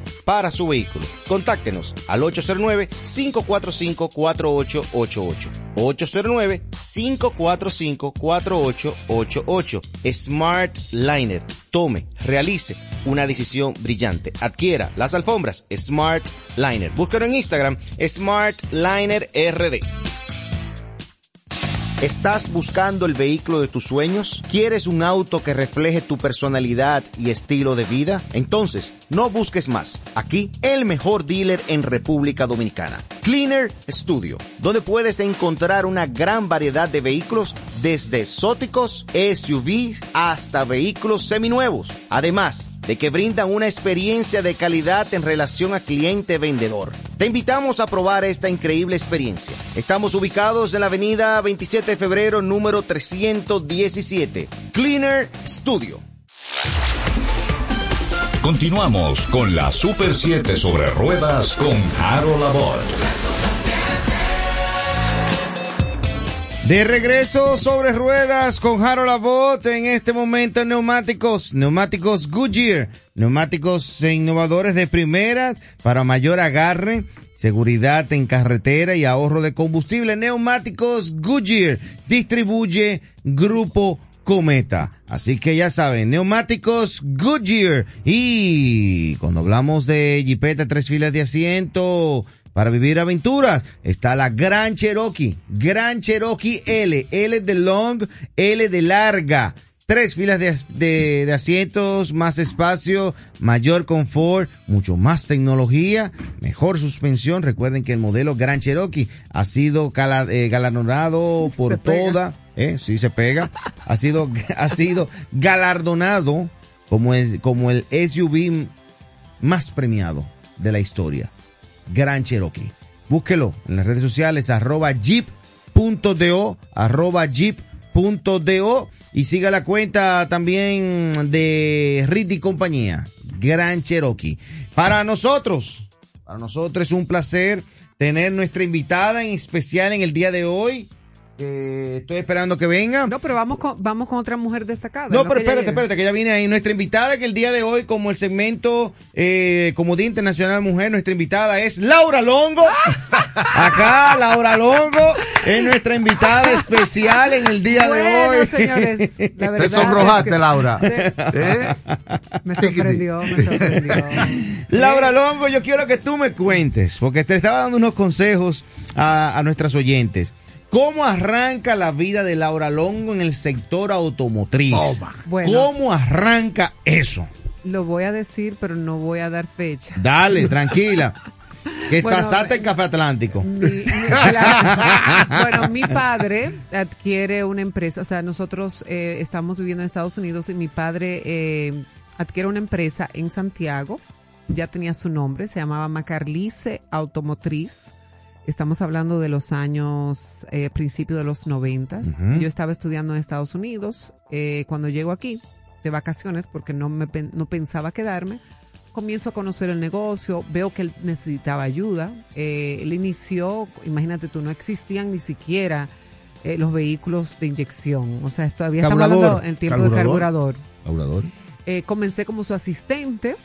Speaker 5: para su vehículo. Contáctenos al 809-545-4888. 809-545-4888. Smart Liner. Tome, realice una decisión brillante. Adquiera las alfombras Smart Liner. Búsquelo en Instagram Smart Liner RD. ¿Estás buscando el vehículo de tus sueños? ¿Quieres un auto que refleje tu personalidad y estilo de vida? Entonces, no busques más. Aquí, el mejor dealer en República Dominicana. Cleaner Studio, donde puedes encontrar una gran variedad de vehículos desde exóticos, SUVs hasta vehículos seminuevos. Además, de que brindan una experiencia de calidad en relación a cliente-vendedor. Te invitamos a probar esta increíble experiencia. Estamos ubicados en la avenida 27 de febrero número 317, Cleaner Studio.
Speaker 4: Continuamos con la Super 7 sobre ruedas con Harold Labor.
Speaker 1: De regreso sobre ruedas con Harold Abbott en este momento neumáticos, neumáticos Goodyear, neumáticos innovadores de primera para mayor agarre, seguridad en carretera y ahorro de combustible. Neumáticos Goodyear distribuye Grupo Cometa. Así que ya saben, neumáticos Goodyear. Y cuando hablamos de Jeepeta, tres filas de asiento, para vivir aventuras está la Gran Cherokee, Gran Cherokee L, L de long, L de larga. Tres filas de, de, de, asientos, más espacio, mayor confort, mucho más tecnología, mejor suspensión. Recuerden que el modelo Gran Cherokee ha sido eh, galardonado por toda, eh, sí se pega, ha sido, <laughs> ha sido galardonado como, es, como el SUV más premiado de la historia. Gran Cherokee. Búsquelo en las redes sociales arroba jeep.do, arroba jeep.do y siga la cuenta también de Rit compañía, Gran Cherokee. Para nosotros, para nosotros es un placer tener nuestra invitada en especial en el día de hoy. Eh, estoy esperando que venga.
Speaker 3: No, pero vamos con, vamos con otra mujer destacada.
Speaker 1: No, pero espérate, espérate, que ya viene ahí. Nuestra invitada, que el día de hoy, como el segmento eh, como Día Internacional Mujer, nuestra invitada es Laura Longo. <laughs> Acá, Laura Longo es nuestra invitada especial en el día
Speaker 3: bueno,
Speaker 1: de hoy.
Speaker 3: señores, la <laughs> verdad
Speaker 2: Te sonrojaste,
Speaker 3: es que-
Speaker 2: Laura. ¿Eh?
Speaker 3: Me sorprendió, me sorprendió.
Speaker 1: Laura Longo, yo quiero que tú me cuentes, porque te estaba dando unos consejos a, a nuestras oyentes. ¿Cómo arranca la vida de Laura Longo en el sector automotriz?
Speaker 3: Bueno.
Speaker 1: ¿Cómo arranca eso?
Speaker 3: Lo voy a decir, pero no voy a dar fecha.
Speaker 1: Dale, tranquila. Que
Speaker 3: Bueno,
Speaker 1: pasaste el café atlántico.
Speaker 3: Mi- mi- la- bueno, mi padre adquiere una empresa, o sea, nosotros eh, estamos viviendo en Estados Unidos y mi padre eh, adquiere una empresa en Santiago, ya tenía su nombre, se llamaba Macarlice Automotriz. Estamos hablando de los años, eh, principio de los 90.
Speaker 1: Ujú.
Speaker 3: Yo estaba estudiando en Estados Unidos. eh, cuando llego aquí de vacaciones, porque no, me, pen- no pensaba quedarme, comienzo a conocer el negocio, veo que él necesitaba ayuda. Eh, él inició, imagínate tú, no existían ni siquiera eh, los vehículos de inyección. O sea, todavía estamos hablando en el tiempo de
Speaker 2: Carburador.
Speaker 3: carburador. Eh, comencé como su asistente.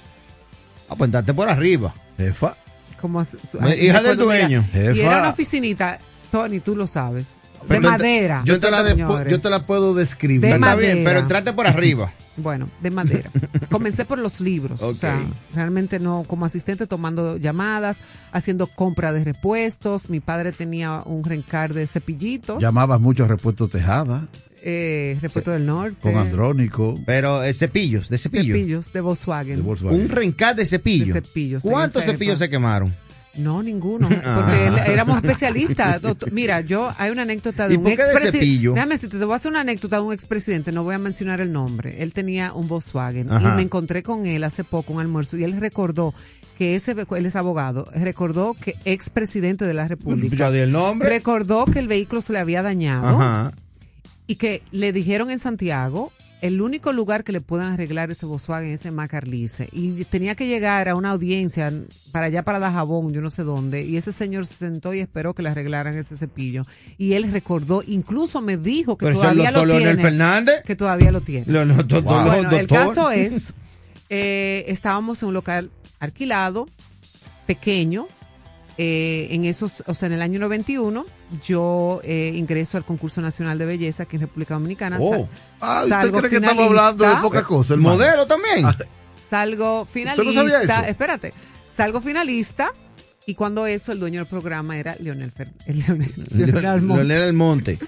Speaker 1: Ah, pues por arriba.
Speaker 2: Jefa,
Speaker 3: Como su-
Speaker 1: hija del
Speaker 3: mira,
Speaker 1: dueño.
Speaker 3: Y era una oficinita, Tony, tú lo sabes, de madera.
Speaker 2: Yo te, la yo te la puedo describir.
Speaker 3: De
Speaker 1: Está bien,
Speaker 3: madera.
Speaker 1: pero entrate por arriba. <laughs>
Speaker 3: Bueno, de madera. Comencé por los libros, o sea, realmente no como asistente tomando llamadas, haciendo compra de repuestos. Mi padre tenía un rencar de cepillitos,
Speaker 2: Llamabas mucho a repuesto Tejada,
Speaker 3: eh, repuesto del norte,
Speaker 2: con Andrónico,
Speaker 1: Pero eh, cepillos, de cepillo.
Speaker 3: cepillos de Volkswagen.
Speaker 2: de Volkswagen.
Speaker 1: Un rencar de cepillo.
Speaker 3: De cepillos,
Speaker 1: ¿Cuántos cepillos se quemaron?
Speaker 3: No, ninguno, <laughs> porque él- éramos especialistas. <laughs> Doctor, Mira, yo hay una anécdota de
Speaker 1: ¿Y
Speaker 3: un expresidente.
Speaker 1: cepillo?
Speaker 3: Déjame decirte, te voy a hacer una anécdota de un expresidente, no voy a mencionar el nombre. Él tenía un Volkswagen
Speaker 1: Ajá.
Speaker 3: y me encontré con él hace poco un almuerzo y él recordó que ese él es abogado, recordó que expresidente de la República
Speaker 1: Ya di el nombre.
Speaker 3: recordó que el vehículo se le había dañado
Speaker 1: Ajá.
Speaker 3: Y que le dijeron en Santiago el único lugar que le puedan arreglar ese Volkswagen es en Macarlice y tenía que llegar a una audiencia para allá para Dajabón, yo no sé dónde, y ese señor se sentó y esperó que le arreglaran ese cepillo y él recordó, incluso me dijo que
Speaker 1: Pero
Speaker 3: todavía lo tiene,
Speaker 1: Fernández.
Speaker 3: que todavía lo tiene.
Speaker 1: Lo- lo-
Speaker 2: Wow.
Speaker 3: Bueno, el caso es, eh, estábamos en un local alquilado, pequeño, eh, en esos, o sea, en el año 91, yo eh, ingreso al concurso nacional de belleza aquí en República Dominicana.
Speaker 1: Oh.
Speaker 3: Sal-
Speaker 2: Ah, ¿usted
Speaker 3: salgo
Speaker 2: cree que estamos
Speaker 3: finalista.
Speaker 2: hablando de poca cosa,
Speaker 1: El modelo también.
Speaker 3: Salgo finalista.
Speaker 2: no sabía eso?
Speaker 3: Espérate. Salgo finalista. Y cuando eso, el dueño del programa era Leonel, Fer- <laughs> <laughs> Leonel, Leonel Almonte.
Speaker 1: Leonel Almonte.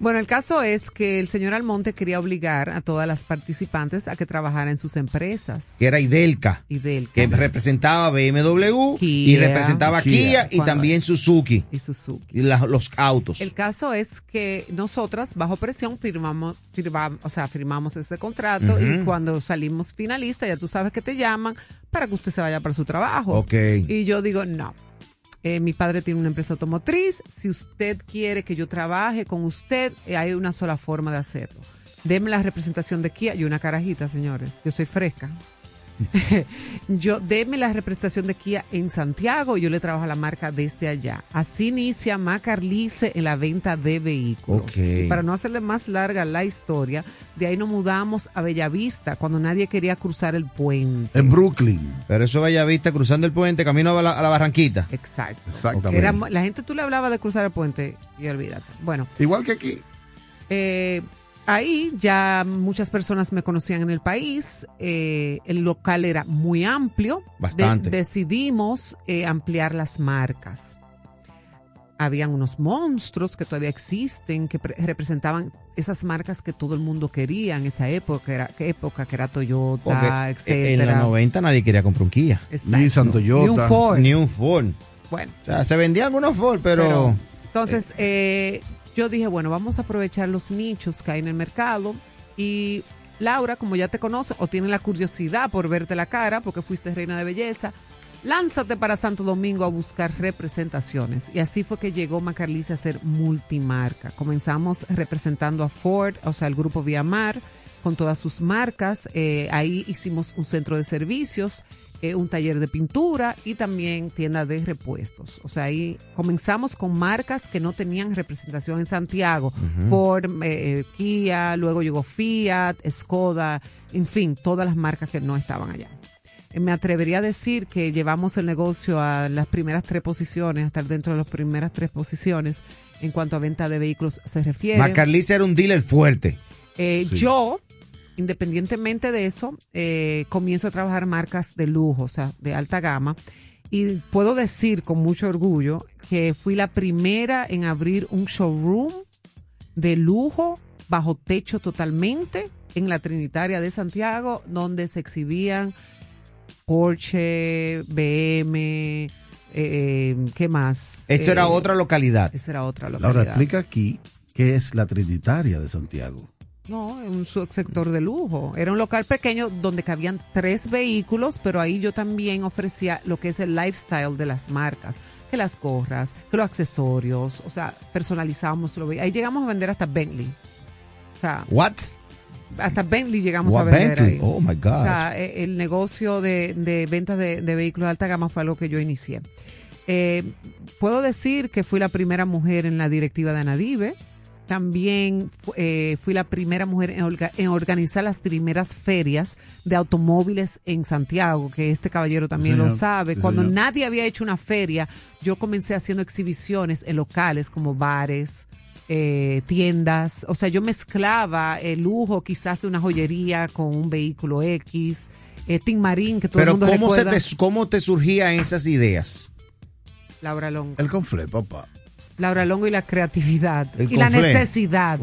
Speaker 3: Bueno, el caso es que el señor Almonte quería obligar a todas las participantes a que trabajaran en sus empresas.
Speaker 1: que era Idelka,
Speaker 3: Y del
Speaker 1: que representaba BMW y representaba Kia,
Speaker 2: Kia.
Speaker 1: y también Suzuki
Speaker 3: y Suzuki.
Speaker 1: y la- los autos.
Speaker 3: El caso es que nosotras, bajo presión, firmamos, firmamos, o sea, firmamos ese contrato y cuando salimos finalistas, ya tú sabes que te llaman para que usted se vaya para su trabajo.
Speaker 1: Ok.
Speaker 3: Y yo digo, no. Eh, mi padre tiene una empresa automotriz. Si usted quiere que yo trabaje con usted, eh, hay una sola forma de hacerlo. Deme la representación de Kia y una carajita, señores. Yo soy fresca. <laughs> yo deme la representación de Kia en Santiago y yo le trabajo a la marca desde allá. Así inicia Macarlice en la venta de vehículos. Y para no hacerle más larga la historia, de ahí nos mudamos a Bellavista cuando nadie quería cruzar el puente.
Speaker 2: En Brooklyn.
Speaker 1: Pero eso vaya vista cruzando el puente, camino a la, a la Barranquita.
Speaker 3: Exacto.
Speaker 2: Exactamente.
Speaker 3: Era, la gente tú le hablabas de cruzar el puente y olvídate. Bueno,
Speaker 2: Igual que aquí.
Speaker 3: eh, ahí ya muchas personas me conocían en el país. eh, el local era muy amplio.
Speaker 1: Bastante.
Speaker 3: decidimos eh, ampliar las marcas. Habían unos monstruos que todavía existen, que pre- representaban esas marcas que todo el mundo quería en esa época, que era, que época, que era Toyota,
Speaker 1: Porque en
Speaker 3: etcétera.
Speaker 1: los 90 nadie quería comprar un Kia.
Speaker 3: Exacto.
Speaker 2: Nissan,
Speaker 3: Ni
Speaker 2: Toyota.
Speaker 3: un Ford.
Speaker 1: Ni un Ford.
Speaker 3: Bueno,
Speaker 1: O sea, se vendían algunos Ford, pero...
Speaker 3: Pero, entonces, eh, yo dije, bueno, vamos a aprovechar los nichos que hay en el mercado. Y Laura, como ya te conoce, o tiene la curiosidad por verte la cara, porque fuiste reina de belleza, lánzate para Santo Domingo a buscar representaciones. Y así fue que llegó Macarlice a ser multimarca. Comenzamos representando a Ford, o sea, el grupo Viamar, con todas sus marcas. Eh, ahí hicimos un centro de servicios, eh, un taller de pintura y también tienda de repuestos. O sea, ahí comenzamos con marcas que no tenían representación en Santiago. Ford, eh, Kia, luego llegó Fiat, Skoda, en fin, todas las marcas que no estaban allá. Eh, Me atrevería a decir que llevamos el negocio a las primeras tres posiciones, a estar dentro de las primeras tres posiciones en cuanto a venta de vehículos se refiere.
Speaker 1: Macarlice era un dealer fuerte.
Speaker 3: Eh,
Speaker 2: Sí.
Speaker 3: Yo, independientemente de eso, eh, comienzo a trabajar marcas de lujo, o sea, de alta gama. Y puedo decir con mucho orgullo que fui la primera en abrir un showroom de lujo bajo techo totalmente en la Trinitaria de Santiago, donde se exhibían Porsche, BM, eh, ¿qué más?
Speaker 1: Esa
Speaker 3: Eh,
Speaker 1: era otra localidad.
Speaker 3: Esa era otra localidad.
Speaker 2: Laura, explica aquí qué es la Trinitaria de Santiago.
Speaker 3: No, un subsector de lujo. Era un local pequeño donde cabían tres vehículos, pero ahí yo también ofrecía lo que es el lifestyle de las marcas. Que las gorras, que los accesorios, o sea, personalizamos lo Ahí llegamos a vender hasta Bentley. O sea,
Speaker 1: What?
Speaker 3: hasta Bentley llegamos
Speaker 1: What
Speaker 3: a vender
Speaker 1: Bentley?
Speaker 3: ahí.
Speaker 1: Oh my
Speaker 3: O
Speaker 1: God.
Speaker 3: sea, eh, el negocio de, de ventas de, de vehículos de alta gama fue algo que yo inicié. Eh, puedo decir que fui la primera mujer en la directiva de Anadive. También eh, fui la primera mujer en, orga- en organizar las primeras ferias de automóviles en Santiago, que este caballero también
Speaker 2: Sí,
Speaker 3: lo sabe.
Speaker 2: Sí,
Speaker 3: Cuando
Speaker 2: señor.
Speaker 3: nadie había hecho una feria, yo comencé haciendo exhibiciones en locales como bares, eh, tiendas. O sea, yo mezclaba el lujo quizás de una joyería con un vehículo X. Eh, Tim Marín, que todo
Speaker 1: Pero
Speaker 3: el mundo
Speaker 1: ¿cómo, se
Speaker 3: recuerda.
Speaker 1: te, ¿cómo te surgían esas ideas?
Speaker 3: Laura Longo.
Speaker 2: El confle, papá.
Speaker 3: Laura Longo y la creatividad
Speaker 1: El
Speaker 3: y la necesidad.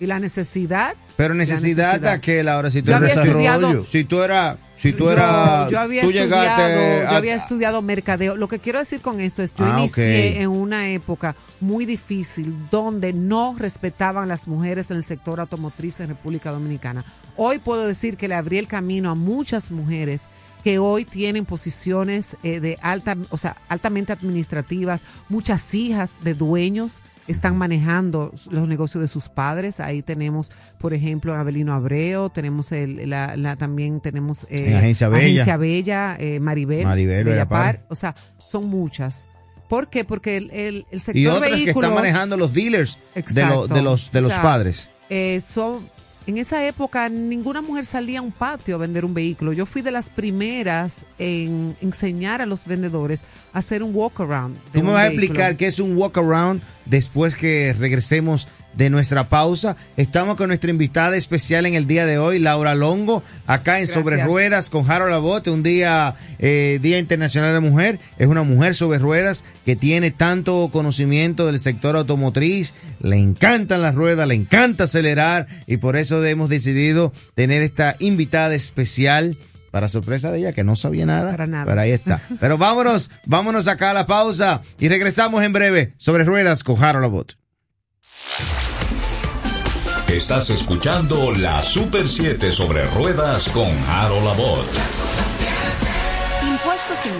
Speaker 3: Y la necesidad.
Speaker 1: Pero necesidad,
Speaker 3: necesidad.
Speaker 1: a que Laura, si tú
Speaker 3: Yo
Speaker 1: eres
Speaker 3: estudiado-
Speaker 1: si tú eras, si tú
Speaker 3: Yo-
Speaker 1: eras,
Speaker 3: yo, había
Speaker 1: tú
Speaker 3: estudiado,
Speaker 1: llegaste
Speaker 3: yo
Speaker 1: a-
Speaker 3: había estudiado mercadeo. Lo que quiero decir con esto es, yo
Speaker 1: Ah,
Speaker 3: inicié en una época muy difícil donde no respetaban las mujeres en el sector automotriz en República Dominicana. Hoy puedo decir que le abrí el camino a muchas mujeres que hoy tienen posiciones eh, de alta, o sea, altamente administrativas, muchas hijas de dueños están manejando los negocios de sus padres. Ahí tenemos, por ejemplo, Abelino Abreu, tenemos el, la, la- también tenemos eh,
Speaker 1: En Agencia Bella.
Speaker 3: Agencia Bella, eh, Maribel,
Speaker 1: Maribel
Speaker 3: Bellapar.
Speaker 1: Bellapar.
Speaker 3: O sea, son muchas. ¿Por qué? Porque el, el, el sector
Speaker 1: y otras que
Speaker 3: vehículos
Speaker 1: están manejando los dealers de,
Speaker 3: Exacto.
Speaker 1: lo- de los de los
Speaker 3: O sea,
Speaker 1: padres.
Speaker 3: eh, son en esa época ninguna mujer salía a un patio a vender un vehículo. Yo fui de las primeras en enseñar a los vendedores a hacer un walk around.
Speaker 1: Tú me vas a explicar qué es un walk around después que regresemos de nuestra pausa. Estamos con nuestra invitada especial en el día de hoy, Laura Longo, acá en
Speaker 3: Gracias.
Speaker 1: Sobre Ruedas con Harold Labote, un día, eh, Día Internacional de la Mujer. Es una mujer sobre ruedas que tiene tanto conocimiento del sector automotriz, le encantan las ruedas, le encanta acelerar y por eso hemos decidido tener esta invitada especial. Para sorpresa de ella, que no sabía nada.
Speaker 3: Para nada.
Speaker 1: Pero ahí está. Pero vámonos, vámonos acá a la pausa y regresamos en breve sobre ruedas con Harold Labote.
Speaker 4: Estás escuchando la Super 7 sobre ruedas con Harold Labot.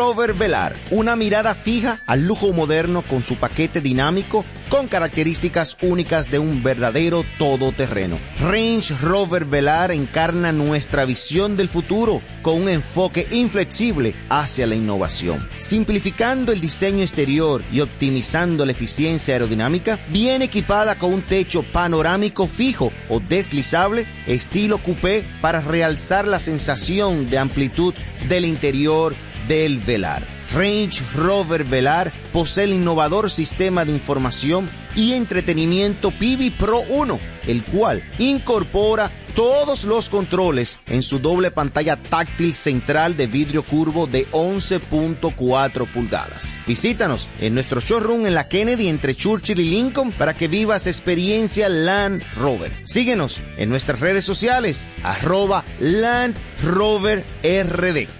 Speaker 5: Rover Velar, una mirada fija al lujo moderno con su paquete dinámico con características únicas de un verdadero todoterreno. Range Rover Velar encarna nuestra visión del futuro con un enfoque inflexible hacia la innovación. Simplificando el diseño exterior y optimizando la eficiencia aerodinámica, viene equipada con un techo panorámico fijo o deslizable estilo coupé para realzar la sensación de amplitud del interior del Velar. Range Rover Velar posee el innovador sistema de información y entretenimiento Pivi Pro 1, el cual incorpora todos los controles en su doble pantalla táctil central de vidrio curvo de 11.4 pulgadas. Visítanos en nuestro showroom en la Kennedy entre Churchill y Lincoln para que vivas experiencia Land Rover. Síguenos en nuestras redes sociales, arroba Land Rover RD.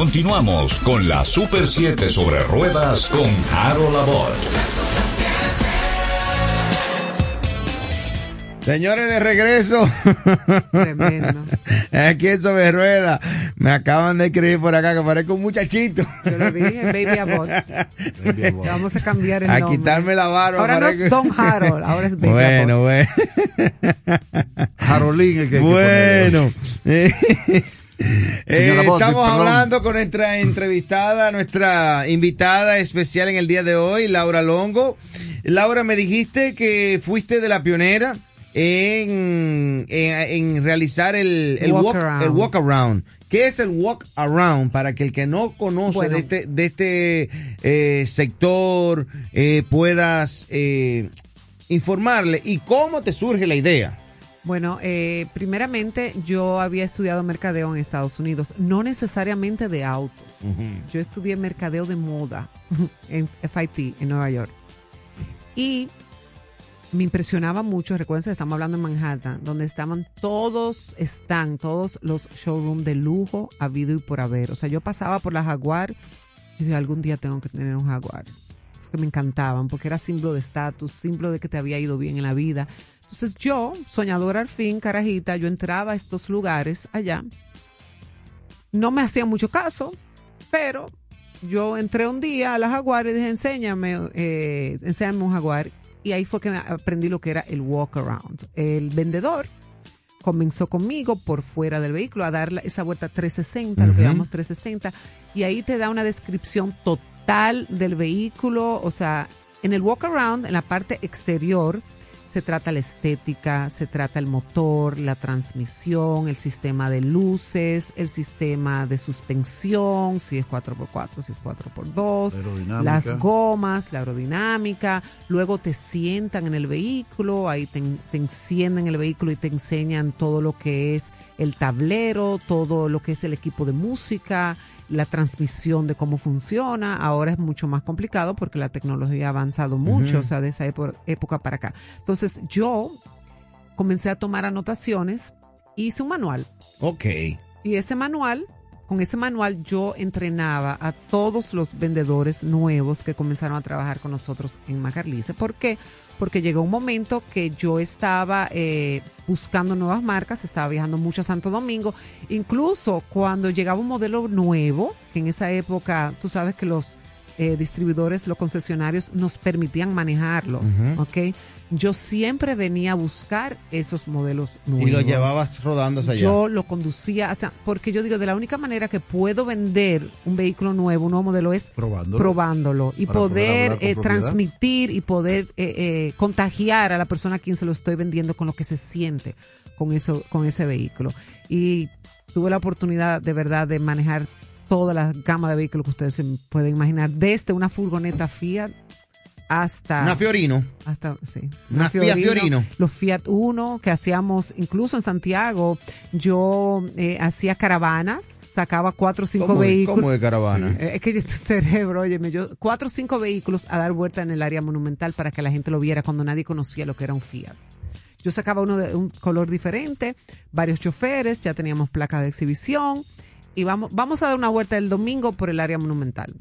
Speaker 4: Continuamos con la Super 7 sobre ruedas con Harold Labot.
Speaker 1: Señores, de regreso.
Speaker 3: Tremendo. <laughs>
Speaker 1: Aquí en Sobre Rueda. Me acaban de escribir por acá que parezco un muchachito.
Speaker 3: Yo lo dije, Baby Abbott. <laughs> Vamos a cambiar el
Speaker 1: A
Speaker 3: nombre.
Speaker 1: quitarme la barba.
Speaker 3: Ahora no es Don Harold, ahora es Baby
Speaker 1: Bueno,
Speaker 3: Abbott.
Speaker 1: bueno.
Speaker 2: Jarolín es que hay que.
Speaker 1: Bueno. <laughs> Eh, estamos
Speaker 2: perdón.
Speaker 1: hablando con nuestra entrevistada, nuestra invitada especial en el día de hoy, Laura Longo. Laura, me dijiste que fuiste de la pionera en, en, en realizar el, el
Speaker 3: Walk
Speaker 1: walk,
Speaker 3: around.
Speaker 1: el walk around. ¿Qué es el walk around? Para que el que no conoce
Speaker 3: Bueno.
Speaker 1: de este, de este eh, sector eh, puedas eh, informarle y cómo te surge la idea.
Speaker 3: Bueno, eh, primeramente yo había estudiado mercadeo en Estados Unidos, no necesariamente de autos. Yo estudié mercadeo de moda <laughs> en FIT, en Nueva York. Y me impresionaba mucho, recuerden que estamos hablando en Manhattan, donde estaban todos, están todos los showrooms de lujo habido y por haber. O sea, yo pasaba por la Jaguar y decía, algún día tengo que tener un Jaguar. que me encantaban, porque era símbolo de estatus, símbolo de que te había ido bien en la vida. Entonces yo, soñadora al fin, carajita, yo entraba a estos lugares allá. No me hacían mucho caso, pero yo entré un día a la Jaguar y dije, enséñame, eh, enséñame un Jaguar. Y ahí fue que aprendí lo que era el walk around. El vendedor comenzó conmigo por fuera del vehículo a dar esa vuelta 360, lo que llamamos 360, y ahí te da una descripción total del vehículo, o sea, en el walk around, en la parte exterior, se trata la estética, se trata el motor, la transmisión, el sistema de luces, el sistema de suspensión, si es 4x4, si es 4x2, las gomas, la aerodinámica. Luego te sientan en el vehículo, ahí te, te encienden el vehículo y te enseñan todo lo que es el tablero, todo lo que es el equipo de música, la transmisión de cómo funciona. Ahora es mucho más complicado porque la tecnología ha avanzado mucho, o sea, de esa época para acá. Entonces yo comencé a tomar anotaciones, hice un manual.
Speaker 1: Ok.
Speaker 3: Y ese manual, con ese manual yo entrenaba a todos los vendedores nuevos que comenzaron a trabajar con nosotros en Macarlice. ¿Por qué? porque llegó un momento que yo estaba eh, buscando nuevas marcas, estaba viajando mucho a Santo Domingo, incluso cuando llegaba un modelo nuevo, que en esa época tú sabes que los eh, distribuidores, los concesionarios nos permitían manejarlos, ¿ok? Yo siempre venía a buscar esos modelos nuevos.
Speaker 1: Y lo llevabas rodando allá.
Speaker 3: Yo lo conducía, o sea, porque yo digo, de la única manera que puedo vender un vehículo nuevo, un nuevo modelo, es probándolo, y poder, eh, transmitir y poder eh, contagiar a la persona a quien se lo estoy vendiendo con lo que se siente con, eso, con ese vehículo. Y tuve la oportunidad de verdad de manejar toda la gama de vehículos que ustedes se pueden imaginar, desde una furgoneta Fiat hasta...
Speaker 1: Una Fiorino.
Speaker 3: Hasta, sí.
Speaker 1: Una, Fiat Fiorino.
Speaker 3: Los Fiat Uno que hacíamos, incluso en Santiago, yo eh, hacía caravanas, sacaba cuatro o cinco vehículos.
Speaker 1: ¿Cómo de caravana?
Speaker 3: Eh, es que tu cerebro, óyeme, yo, cuatro o cinco vehículos a dar vuelta en el área monumental para que la gente lo viera cuando nadie conocía lo que era un Fiat. Yo sacaba uno de un color diferente, varios choferes, ya teníamos placa de exhibición y vamos, vamos a dar una vuelta el domingo por el área monumental.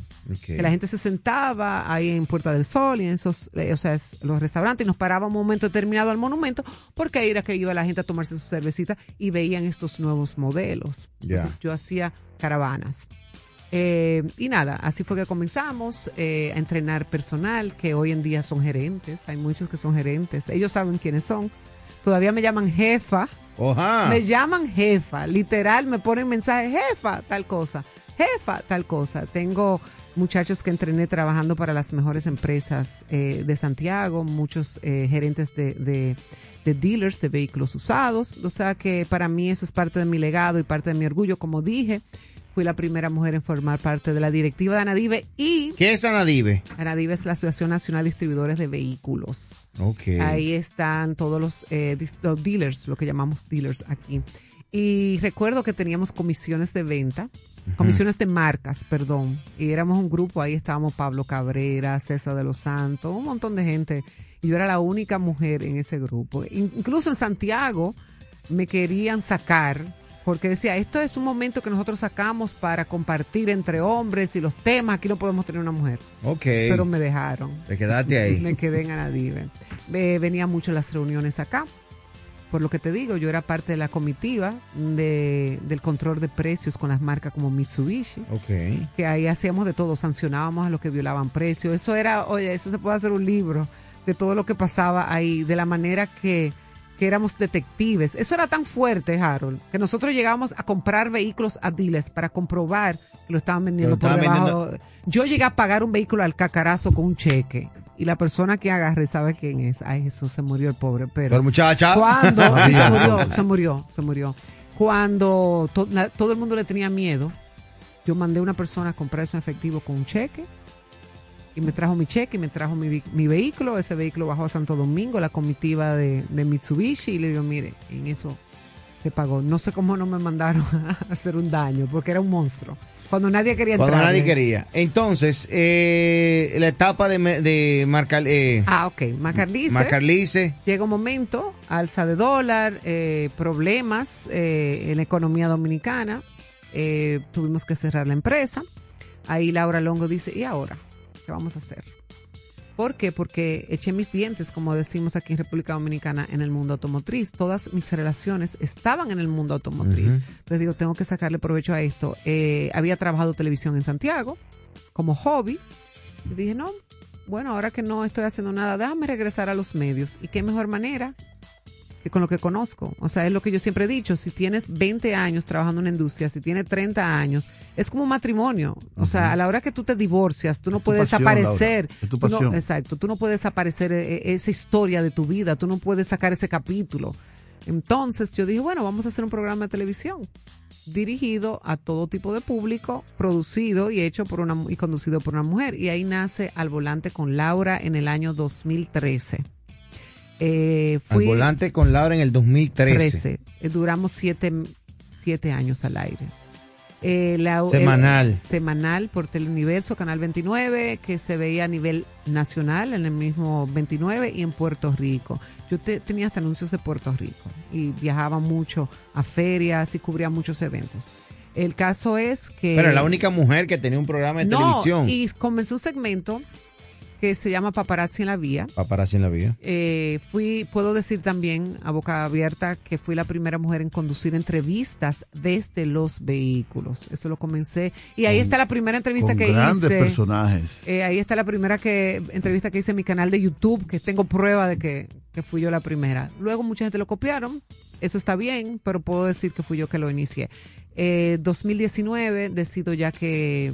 Speaker 3: Que la gente se sentaba ahí en Puerta del Sol y en esos, eh, o sea, los restaurantes y nos paraba un momento determinado al monumento porque ahí era que iba la gente a tomarse su cervecita y veían estos nuevos modelos. Entonces yo hacía caravanas. Eh, y nada, así fue que comenzamos eh, a entrenar personal que hoy en día son gerentes. Hay muchos que son gerentes. Ellos saben quiénes son. Todavía me llaman jefa me llaman jefa, literal, me ponen mensajes, jefa, tal cosa, jefa, tal cosa. Tengo muchachos que entrené trabajando para las mejores empresas eh, de Santiago, muchos eh, gerentes de, de, dealers de vehículos usados. O sea que para mí eso es parte de mi legado y parte de mi orgullo. Como dije, fui la primera mujer en formar parte de la directiva de Anadive y...
Speaker 1: ¿Qué es Anadive?
Speaker 3: Anadive es la Asociación Nacional de Distribuidores de Vehículos. Ahí están todos los, eh, los dealers, lo que llamamos dealers aquí. Y recuerdo que teníamos comisiones de venta, comisiones de marcas, perdón. Y éramos un grupo, ahí estábamos Pablo Cabrera, César de los Santos, un montón de gente. Y yo era la única mujer en ese grupo. Incluso en Santiago me querían sacar porque decía, esto es un momento que nosotros sacamos para compartir entre hombres y los temas, aquí no podemos tener una mujer.
Speaker 1: Ok.
Speaker 3: Pero me dejaron.
Speaker 1: Te quedaste ahí. <laughs>
Speaker 3: me quedé en Anadive. venía mucho a las reuniones acá. Por lo que te digo, yo era parte de la comitiva de, del control de precios con las marcas como Mitsubishi.
Speaker 1: Ok.
Speaker 3: Que ahí hacíamos de todo, sancionábamos a los que violaban precios. Eso era, oye, eso se puede hacer un libro de todo lo que pasaba ahí, de la manera que que éramos detectives. Eso era tan fuerte, Harold, que nosotros llegábamos a comprar vehículos a dealers para comprobar que lo estaban vendiendo por debajo. Yo llegué a pagar un vehículo al cacarazo con un cheque. Y la persona que agarre sabe quién es. Ay, Jesús, se murió el pobre. Pero,
Speaker 1: ¿El muchacha?
Speaker 3: Cuando <laughs> se murió, se murió, se murió. Cuando todo el mundo le tenía miedo, yo mandé a una persona a comprar eso en efectivo con un cheque y me trajo mi cheque, y me trajo mi, mi, vehículo, ese vehículo bajó a Santo Domingo, la comitiva de, Mitsubishi, y le digo, mire, en eso se pagó. No sé cómo no me mandaron <laughs> a hacer un daño, porque era un monstruo. Cuando nadie quería
Speaker 1: entrar. Cuando nadie quería. Entonces, eh, la etapa de, de Marcal, eh,
Speaker 3: ah, ok. Macarlice.
Speaker 1: Macarlice.
Speaker 3: Llega un momento, alza de dólar, eh, problemas en la economía dominicana. tuvimos que cerrar la empresa. Ahí Laura Longo dice, ¿y ahora? Vamos a hacer? ¿Por qué? Porque eché mis dientes, como decimos aquí en República Dominicana, en el mundo automotriz. Todas mis relaciones estaban en el mundo automotriz.
Speaker 1: Ujú.
Speaker 3: Entonces digo, tengo que sacarle provecho a esto. Eh, había trabajado televisión en Santiago como hobby. Y dije, no, bueno, ahora que no estoy haciendo nada, déjame regresar a los medios. ¿Y qué mejor manera que con lo que conozco? O sea, es lo que yo siempre he dicho, si tienes 20 años trabajando en una industria, si tienes 30 años, es como un matrimonio. O sea, a la hora que tú te divorcias, tú no puedes
Speaker 2: pasión,
Speaker 3: desaparecer.
Speaker 2: Es tu
Speaker 3: Tú no- exacto, tú no puedes desaparecer eh, esa historia de tu vida, tú no puedes sacar ese capítulo. Entonces yo dije, bueno, vamos a hacer un programa de televisión dirigido a todo tipo de público, producido y hecho por una y conducido por una mujer. Y ahí nace Al Volante con Laura en el año 2013. Eh,
Speaker 1: Al
Speaker 3: fui
Speaker 1: volante con Laura en el 2013.
Speaker 3: 13. Eh, duramos siete, siete años al aire. Eh, la-
Speaker 1: Semanal.
Speaker 3: el- semanal por Teleuniverso, Canal 29, que se veía a nivel nacional en el mismo 29 y en Puerto Rico. Yo te- tenía hasta anuncios de Puerto Rico y viajaba mucho a ferias y cubría muchos eventos. El caso es que...
Speaker 1: Pero la única mujer que tenía un programa de
Speaker 3: no,
Speaker 1: televisión.
Speaker 3: y comenzó un segmento que se llama Paparazzi en la Vía.
Speaker 1: Paparazzi en la vida.
Speaker 3: Eh, fui, puedo decir también a boca abierta que fui la primera mujer en conducir entrevistas desde los vehículos. Eso lo comencé. Y ahí
Speaker 2: Con-
Speaker 3: está la primera entrevista
Speaker 2: Con
Speaker 3: que
Speaker 2: grandes
Speaker 3: hice.
Speaker 2: personajes.
Speaker 3: Eh, ahí está la primera que entrevista que hice en mi canal de YouTube, que tengo prueba de que, que fui yo la primera. Luego mucha gente lo copiaron, eso está bien, pero puedo decir que fui yo que lo inicié. Eh, 2019 decido ya que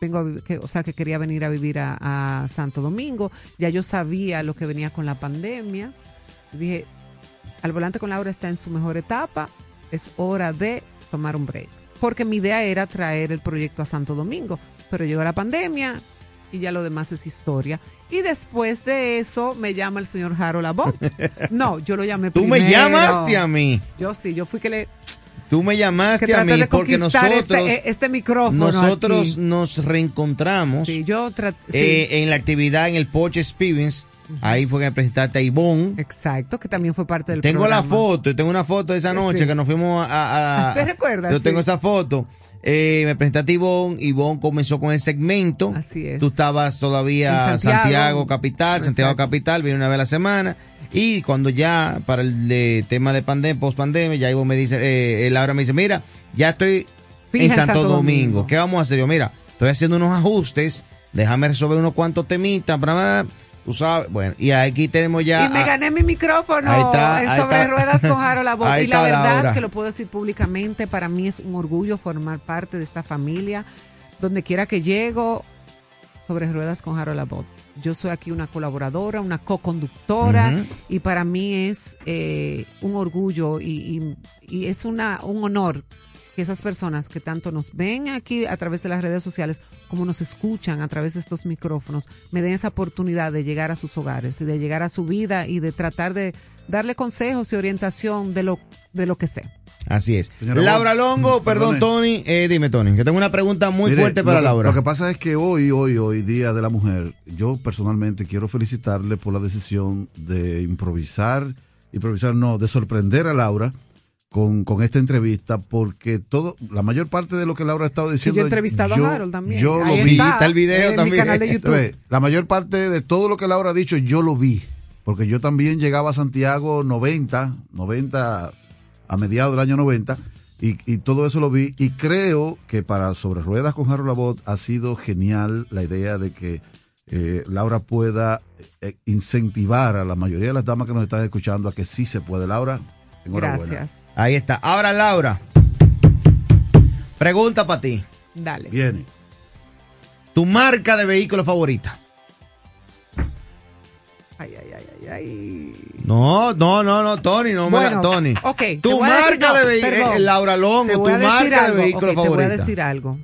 Speaker 3: vengo a que, o sea, que quería venir a vivir a, a Santo Domingo. Ya yo sabía lo que venía con la pandemia. Dije, al volante con Laura está en su mejor etapa, es hora de tomar un break. Porque mi idea era traer el proyecto a Santo Domingo, pero llegó la pandemia y ya lo demás es historia. Y después de eso me llama el señor Harold Abbott. <laughs> No, yo lo llamé
Speaker 1: Tú me
Speaker 3: primero.
Speaker 1: llamaste a mí.
Speaker 3: Yo sí, yo fui que le
Speaker 1: Tú me llamaste a mí porque
Speaker 3: conquistar
Speaker 1: nosotros,
Speaker 3: este, este micrófono.
Speaker 1: nosotros
Speaker 3: aquí.
Speaker 1: nos reencontramos
Speaker 3: Sí, yo traté.
Speaker 1: eh, en la actividad en el Porsche Experience. Ahí fue que me presentaste a Ivonne.
Speaker 3: Exacto, que también fue parte del
Speaker 1: Tengo
Speaker 3: programa.
Speaker 1: la foto, tengo una foto de esa noche
Speaker 3: Sí.
Speaker 1: que nos fuimos a... a- <laughs>
Speaker 3: ¿Te recuerdas?
Speaker 1: Yo tengo
Speaker 3: Sí.
Speaker 1: esa foto. Eh, me presentaste a Ivonne, Ivonne comenzó con el segmento.
Speaker 3: Así es.
Speaker 1: Tú estabas todavía
Speaker 3: En Santiago.
Speaker 1: Santiago, Capital, Santiago
Speaker 3: Exacto.
Speaker 1: Capital, viene una vez a la semana. Y cuando ya, para el de tema de pandemia, post pandemia, ya Ivonne me dice, eh, Laura me dice, mira, ya estoy
Speaker 3: Fija
Speaker 1: en Santo,
Speaker 3: Santo
Speaker 1: Domingo.
Speaker 3: Domingo.
Speaker 1: ¿Qué vamos a hacer? Yo, mira, estoy haciendo unos ajustes, déjame resolver unos cuantos temitas, para tú sabes, bueno, y aquí tenemos ya...
Speaker 3: y me gané mi micrófono
Speaker 1: Ahí está,
Speaker 3: en
Speaker 1: ahí
Speaker 3: Sobre
Speaker 1: está.
Speaker 3: Ruedas con Jaro La <laughs> Voz.
Speaker 1: Ahí
Speaker 3: Y la verdad que lo puedo decir públicamente, para mí es un orgullo formar parte de esta familia. Donde quiera que llego, Sobre Ruedas con Jaro La Voz. Yo soy aquí una colaboradora, una co-conductora y para mí es eh, un orgullo y, y- y es una, un honor que esas personas que tanto nos ven aquí a través de las redes sociales como nos escuchan a través de estos micrófonos me den esa oportunidad de llegar a sus hogares y de llegar a su vida y de tratar de darle consejos y orientación de lo, de lo que sé.
Speaker 1: Así es.
Speaker 2: Señora
Speaker 1: Laura Longo, perdón. Tony. Eh, dime, Tony, que tengo una pregunta muy
Speaker 2: Mire,
Speaker 1: fuerte para
Speaker 2: lo
Speaker 1: Laura.
Speaker 2: Lo que pasa es que hoy, hoy, hoy, Día de la Mujer, yo personalmente quiero felicitarle por la decisión de improvisar, improvisar no, de sorprender a Laura con, con esta entrevista, porque todo, la mayor parte de lo que Laura ha estado diciendo.
Speaker 3: yo he entrevistado a Harold también.
Speaker 2: Yo
Speaker 3: Ahí
Speaker 2: lo vi.
Speaker 1: está el video
Speaker 3: en
Speaker 1: también.
Speaker 3: mi canal de YouTube.
Speaker 2: La mayor parte de todo lo que Laura ha dicho, yo lo vi. Porque yo también llegaba a Santiago 90, 90, a mediados del año 90, y, y todo eso lo vi. Y creo que para Sobre Ruedas con Harold Labot ha sido genial la idea de que eh, Laura pueda eh, incentivar a la mayoría de las damas que nos están escuchando a que sí se puede. Laura, enhorabuena.
Speaker 3: Gracias.
Speaker 1: Ahí está. Ahora, Laura. Pregunta para ti.
Speaker 3: Dale.
Speaker 2: Viene.
Speaker 1: Tu marca de vehículo favorita.
Speaker 3: Ay, ay, ay, ay, ay.
Speaker 1: No, no, no, no, Tony, no me
Speaker 3: Bueno,
Speaker 1: la, Tony.
Speaker 3: ok, te
Speaker 1: Tu
Speaker 3: decir-
Speaker 1: marca
Speaker 3: no,
Speaker 1: de vehículo,
Speaker 3: perdón.
Speaker 1: Laura
Speaker 3: Te
Speaker 1: Longo, tu marca de
Speaker 3: algo,
Speaker 1: vehículo
Speaker 3: ok, Te
Speaker 1: favorita.
Speaker 3: voy a decir algo.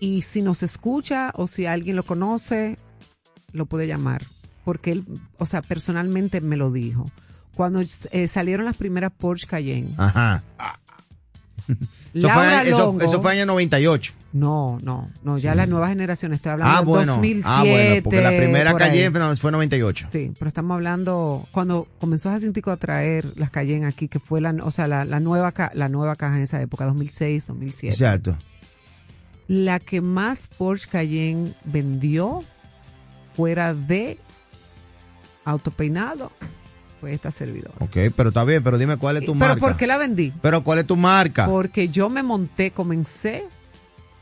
Speaker 3: Y si nos escucha o si alguien lo conoce, lo puede llamar. Porque él, o sea, personalmente me lo dijo. Cuando eh, salieron las primeras Porsche Cayenne,
Speaker 1: Ajá. <laughs> Eso fue, eso, eso fue año 98.
Speaker 3: no, no, no, ya la nueva generación, estoy hablando
Speaker 1: Ah,
Speaker 3: de
Speaker 1: bueno.
Speaker 3: 2007.
Speaker 1: ah, bueno, porque la primera
Speaker 3: por.
Speaker 1: Cayenne fue- fue 98.
Speaker 3: Sí, pero estamos hablando cuando comenzó Jacintico a traer las Cayenne aquí, que fue la, o sea, la, la nueva la nueva caja en esa época, 2006, 2007.
Speaker 1: Exacto.
Speaker 3: La que más Porsche Cayenne vendió fuera de autopeinado, pues esta servidora.
Speaker 1: Ok, pero está bien, pero dime cuál es tu
Speaker 3: ¿Pero
Speaker 1: marca.
Speaker 3: por qué la vendí?
Speaker 1: Pero cuál es tu marca.
Speaker 3: Porque yo me monté, comencé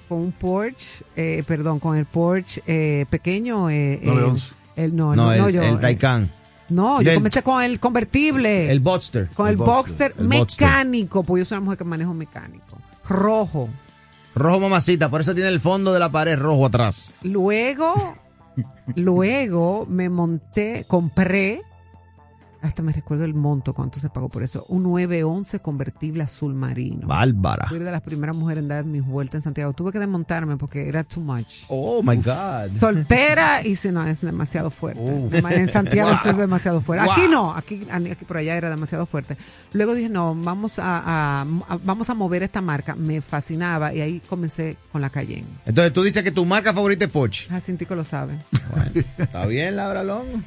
Speaker 3: con un Porsche, eh, perdón, con el Porsche eh, pequeño. Eh,
Speaker 2: 911.
Speaker 3: el, el- no,
Speaker 1: no, el,
Speaker 3: no, yo.
Speaker 1: el Taycan.
Speaker 3: no, yo comencé con el convertible.
Speaker 1: El Boxster.
Speaker 3: con
Speaker 2: el
Speaker 3: el,
Speaker 2: Boxster,
Speaker 3: Boxster. mecánico, porque yo soy una mujer que manejo mecánico. Rojo.
Speaker 1: Rojo mamacita, por eso tiene el fondo de la pared rojo atrás.
Speaker 3: Luego, <laughs> luego me monté, compré, hasta me recuerdo el monto, cuánto se pagó por eso, un 911 convertible azul marino.
Speaker 1: Bárbara.
Speaker 3: Fui de las primeras mujeres en dar mis vueltas en Santiago. Tuve que desmontarme porque era too much.
Speaker 1: Oh my God.
Speaker 3: Soltera y si no, es demasiado fuerte. En Santiago esto es demasiado fuerte. Aquí no, aquí, aquí por allá era demasiado fuerte. Luego dije, no, vamos a, a- a- vamos a mover esta marca. Me fascinaba y ahí comencé con la Cayenne.
Speaker 1: Entonces tú dices que tu marca favorita es Porsche.
Speaker 3: Jacintico lo sabe.
Speaker 1: Está bien, Laura Longo.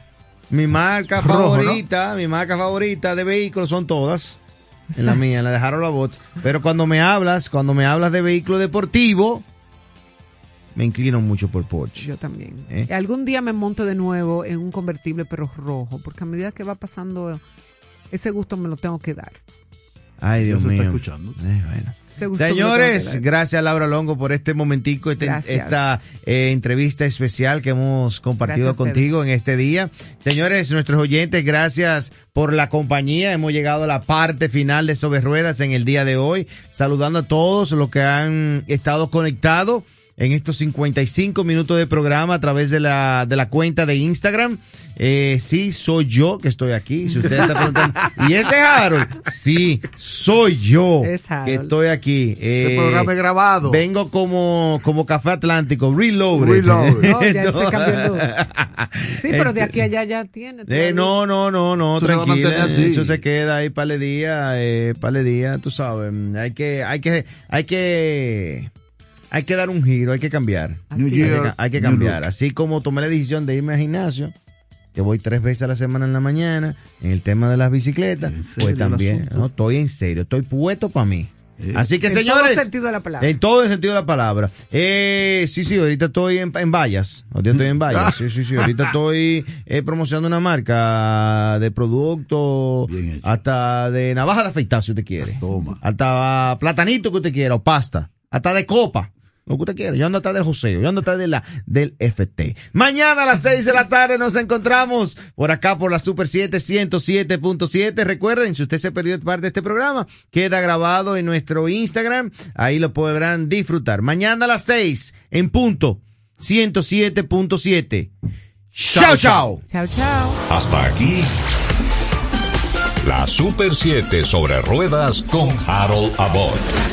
Speaker 1: Mi marca
Speaker 2: Rojo, ¿no?
Speaker 1: favorita, mi marca favorita de vehículos son todas. En la mía, en la de Harold Abbott. Pero cuando me hablas, cuando me hablas de vehículo deportivo, me inclino mucho por Porsche.
Speaker 3: Yo también.
Speaker 1: ¿Eh?
Speaker 3: Algún día me monto de nuevo en un convertible pero rojo, porque a medida que va pasando ese gusto me lo tengo que dar.
Speaker 1: Ay, Dios mío.
Speaker 2: está escuchando.
Speaker 1: Eh, bueno. Señores, gracias Laura Longo por este momentico, este- esta eh, entrevista especial que hemos compartido
Speaker 3: Gracias
Speaker 1: contigo en este día. Señores, nuestros oyentes, gracias por la compañía. Hemos llegado a la parte final de Sobre Ruedas en el día de hoy, saludando a todos los que han estado conectados en estos 55 minutos de programa a través de la, de la cuenta de Instagram. Eh, sí, soy yo que estoy aquí. Si usted está preguntando, <laughs> ¿y ese es Harold? Sí, soy yo
Speaker 3: Es
Speaker 1: que estoy aquí. Eh,
Speaker 2: programa es grabado.
Speaker 1: Vengo como, como Café Atlántico, reloaded.
Speaker 2: Reloaded. <laughs>
Speaker 3: No, ya se cambió. Sí, pero de aquí a allá ya tiene.
Speaker 1: Eh, no, no, no, no,
Speaker 2: Eso se
Speaker 1: tranquila.
Speaker 2: mantener así.
Speaker 1: Eso se queda ahí para el día, eh, para el día, tú sabes. Hay que, hay que, hay que, hay que dar un giro, hay que cambiar.
Speaker 2: New
Speaker 1: Hay que,
Speaker 2: Year,
Speaker 1: ca- hay que
Speaker 2: new
Speaker 1: cambiar. Así como tomé la decisión de irme al gimnasio, que voy tres veces a la semana en la mañana, en el tema de las bicicletas,
Speaker 2: ¿En serio
Speaker 1: pues
Speaker 2: el
Speaker 1: también, no, estoy en serio, estoy puesto para mí.
Speaker 2: Eh.
Speaker 1: Así que
Speaker 3: En
Speaker 1: señores,
Speaker 3: todo sentido de la palabra.
Speaker 1: en todo el sentido de la palabra. Eh, sí, sí, ahorita estoy en, en vallas. Ahorita estoy en vallas. <laughs> Sí, sí, sí. Ahorita estoy eh, promocionando una marca de producto,
Speaker 2: Bien hecho.
Speaker 1: hasta de navaja de afeitar, si usted quiere.
Speaker 2: Toma.
Speaker 1: Hasta platanito que usted quiera, o pasta. Hasta de copa. Lo que usted quiera. Yo ando atrás de José. Yo ando atrás de la, del FT. Mañana a las 6 de la tarde nos encontramos por acá por la Super 7 107.7. Recuerden, si usted se perdió parte de este programa, queda grabado en nuestro Instagram. Ahí lo podrán disfrutar. Mañana a las 6 en punto 107.7. Chao, chao.
Speaker 3: Chao, chao.
Speaker 4: Hasta aquí. La Super 7 sobre ruedas con Harold Abbott.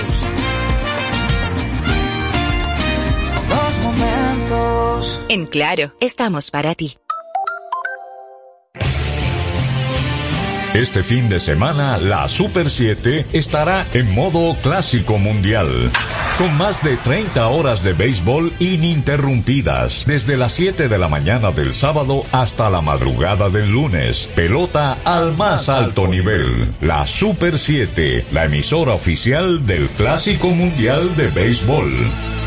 Speaker 7: Momentos.
Speaker 8: En Claro, estamos para ti.
Speaker 4: Este fin de semana, la Super 7 estará en modo clásico mundial. con más de 30 horas de béisbol ininterrumpidas, desde las 7 de la mañana del sábado hasta la madrugada del lunes. Pelota al más alto nivel. La Super 7, la emisora oficial del Clásico Mundial de Béisbol.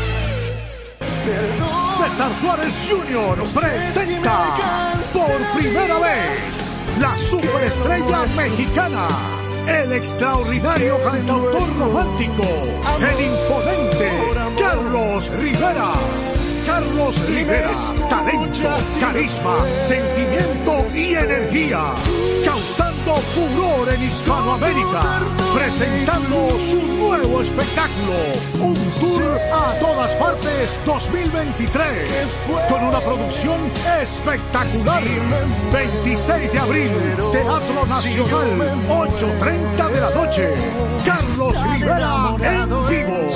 Speaker 9: César Suárez Jr. presenta por primera vez la superestrella mexicana, el extraordinario cantautor romántico, el imponente Carlos Rivera. Carlos Rivera, talento, carisma, sentimiento y energía, causando furor en Hispanoamérica, presentando su nuevo espectáculo, un tour a todas partes 2023, con una producción espectacular. 26 de abril, Teatro Nacional, 8.30 de la noche. Carlos Rivera en.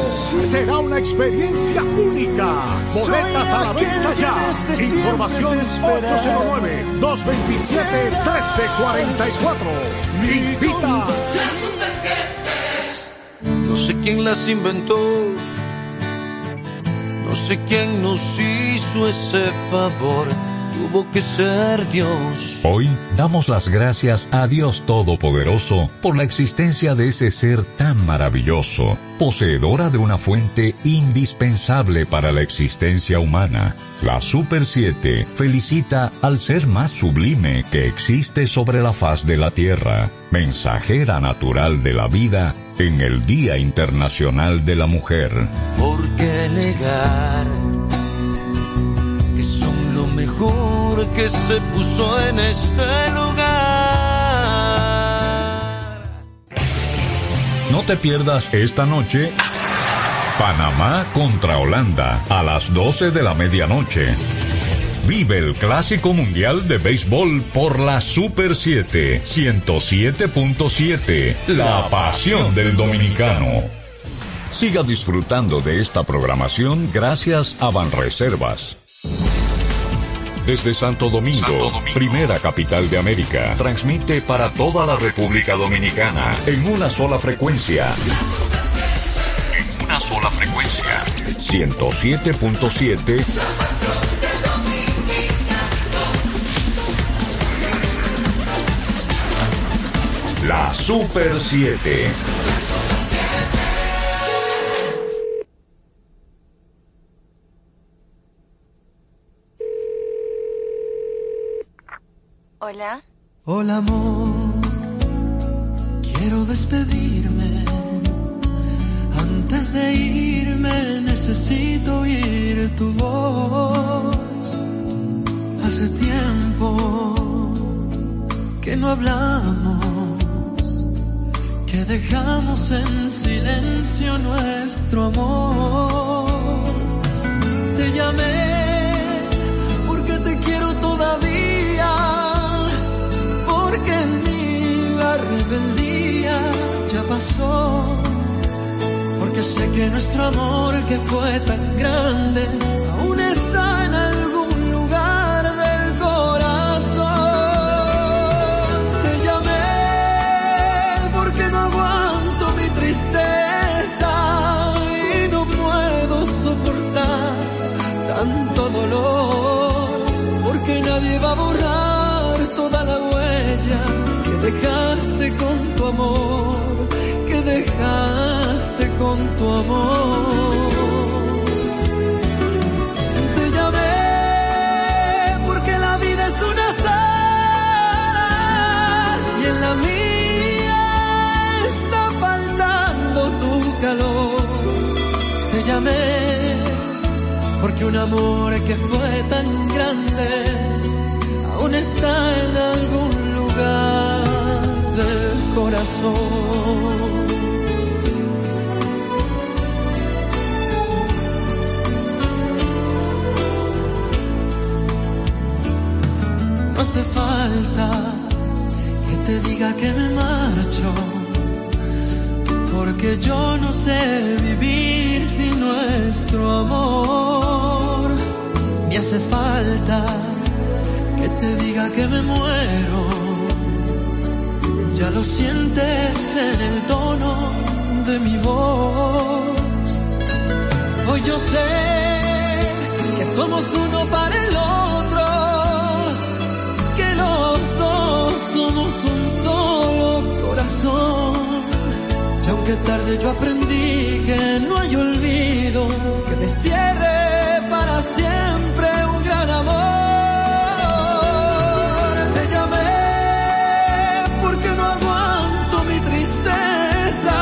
Speaker 9: Será una experiencia única. Boletas a la venta ya. Información 809-227-1344. Invita.
Speaker 10: No sé quién las inventó. No sé quién nos hizo ese favor. Tuvo que ser Dios.
Speaker 4: Hoy damos las gracias a Dios Todopoderoso por la existencia de ese ser tan maravilloso, poseedora de una fuente indispensable para la existencia humana. La Super 7 felicita al ser más sublime que existe sobre la faz de la Tierra, mensajera natural de la vida en el Día Internacional de la Mujer.
Speaker 10: ¿Por qué negar que son lo mejor que se puso en este lugar?
Speaker 4: No te pierdas esta noche Panamá contra Holanda a las 12 de la medianoche. Vive el Clásico Mundial de Béisbol por la Super 7 107.7, la pasión del dominicano. Siga disfrutando de esta programación gracias a Banreservas. Desde Santo Domingo,
Speaker 11: Santo Domingo,
Speaker 4: primera capital de América, transmite para toda la República Dominicana en una sola frecuencia. En una sola frecuencia. 107.7 La Super 7.
Speaker 12: Hola.
Speaker 13: Hola amor, quiero despedirme. Antes de irme necesito oír tu voz. Hace tiempo que no hablamos, que dejamos en silencio nuestro amor. Te llamé porque te quiero todavía, porque en mí la rebeldía ya pasó, porque sé que nuestro amor que fue tan grande Te llamé porque la vida es una sal y en la mía está faltando tu calor. Te llamé porque un amor que fue tan grande aún está en algún lugar del corazón. Hace falta que te diga que me marcho, porque yo no sé vivir sin nuestro amor. Me hace falta que te diga que me muero, ya lo sientes en el tono de mi voz. Hoy yo sé que somos uno para el otro, somos un solo corazón. Y aunque tarde yo aprendí que no hay olvido que destierre para siempre un gran amor. Te llamé porque no aguanto mi tristeza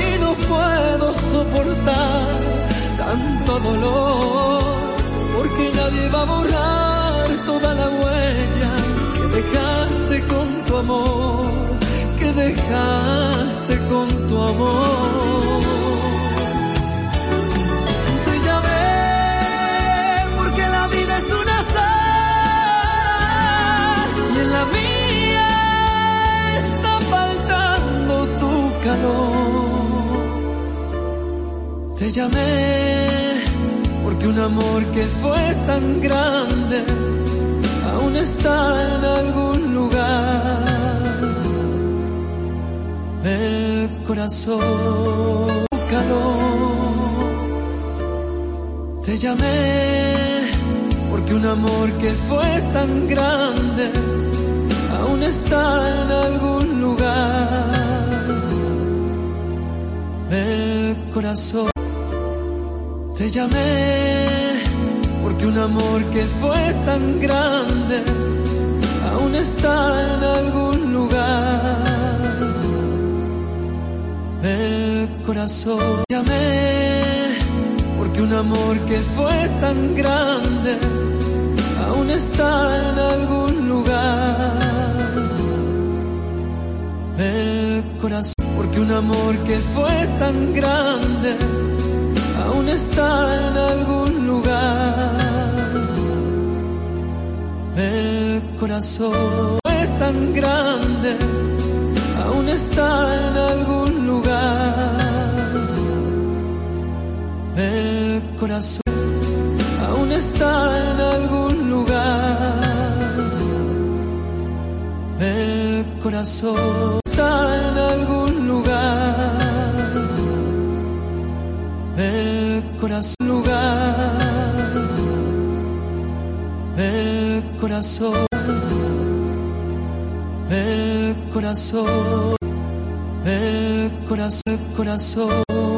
Speaker 13: y no puedo soportar tanto dolor, que dejaste con tu amor. Te llamé porque la vida es una azar y en la mía está faltando tu calor. Te llamé porque un amor que fue tan grande aún está en algún lugar del corazón. Calor. Te llamé porque un amor que fue tan grande aún está en algún lugar del corazón. Te llamé porque un amor que fue tan grande aún está en algún lugar del corazón. Te llamé porque un amor que fue tan grande aún está en algún lugar del corazón. Porque un amor que fue tan grande aún está en algún lugar corazón. Fue tan grande aún está en algún lugar del corazón. Aún está en algún lugar del corazón. Está en algún lugar del corazón. Lugar del corazón. Corazón. Del corazón. Corazón.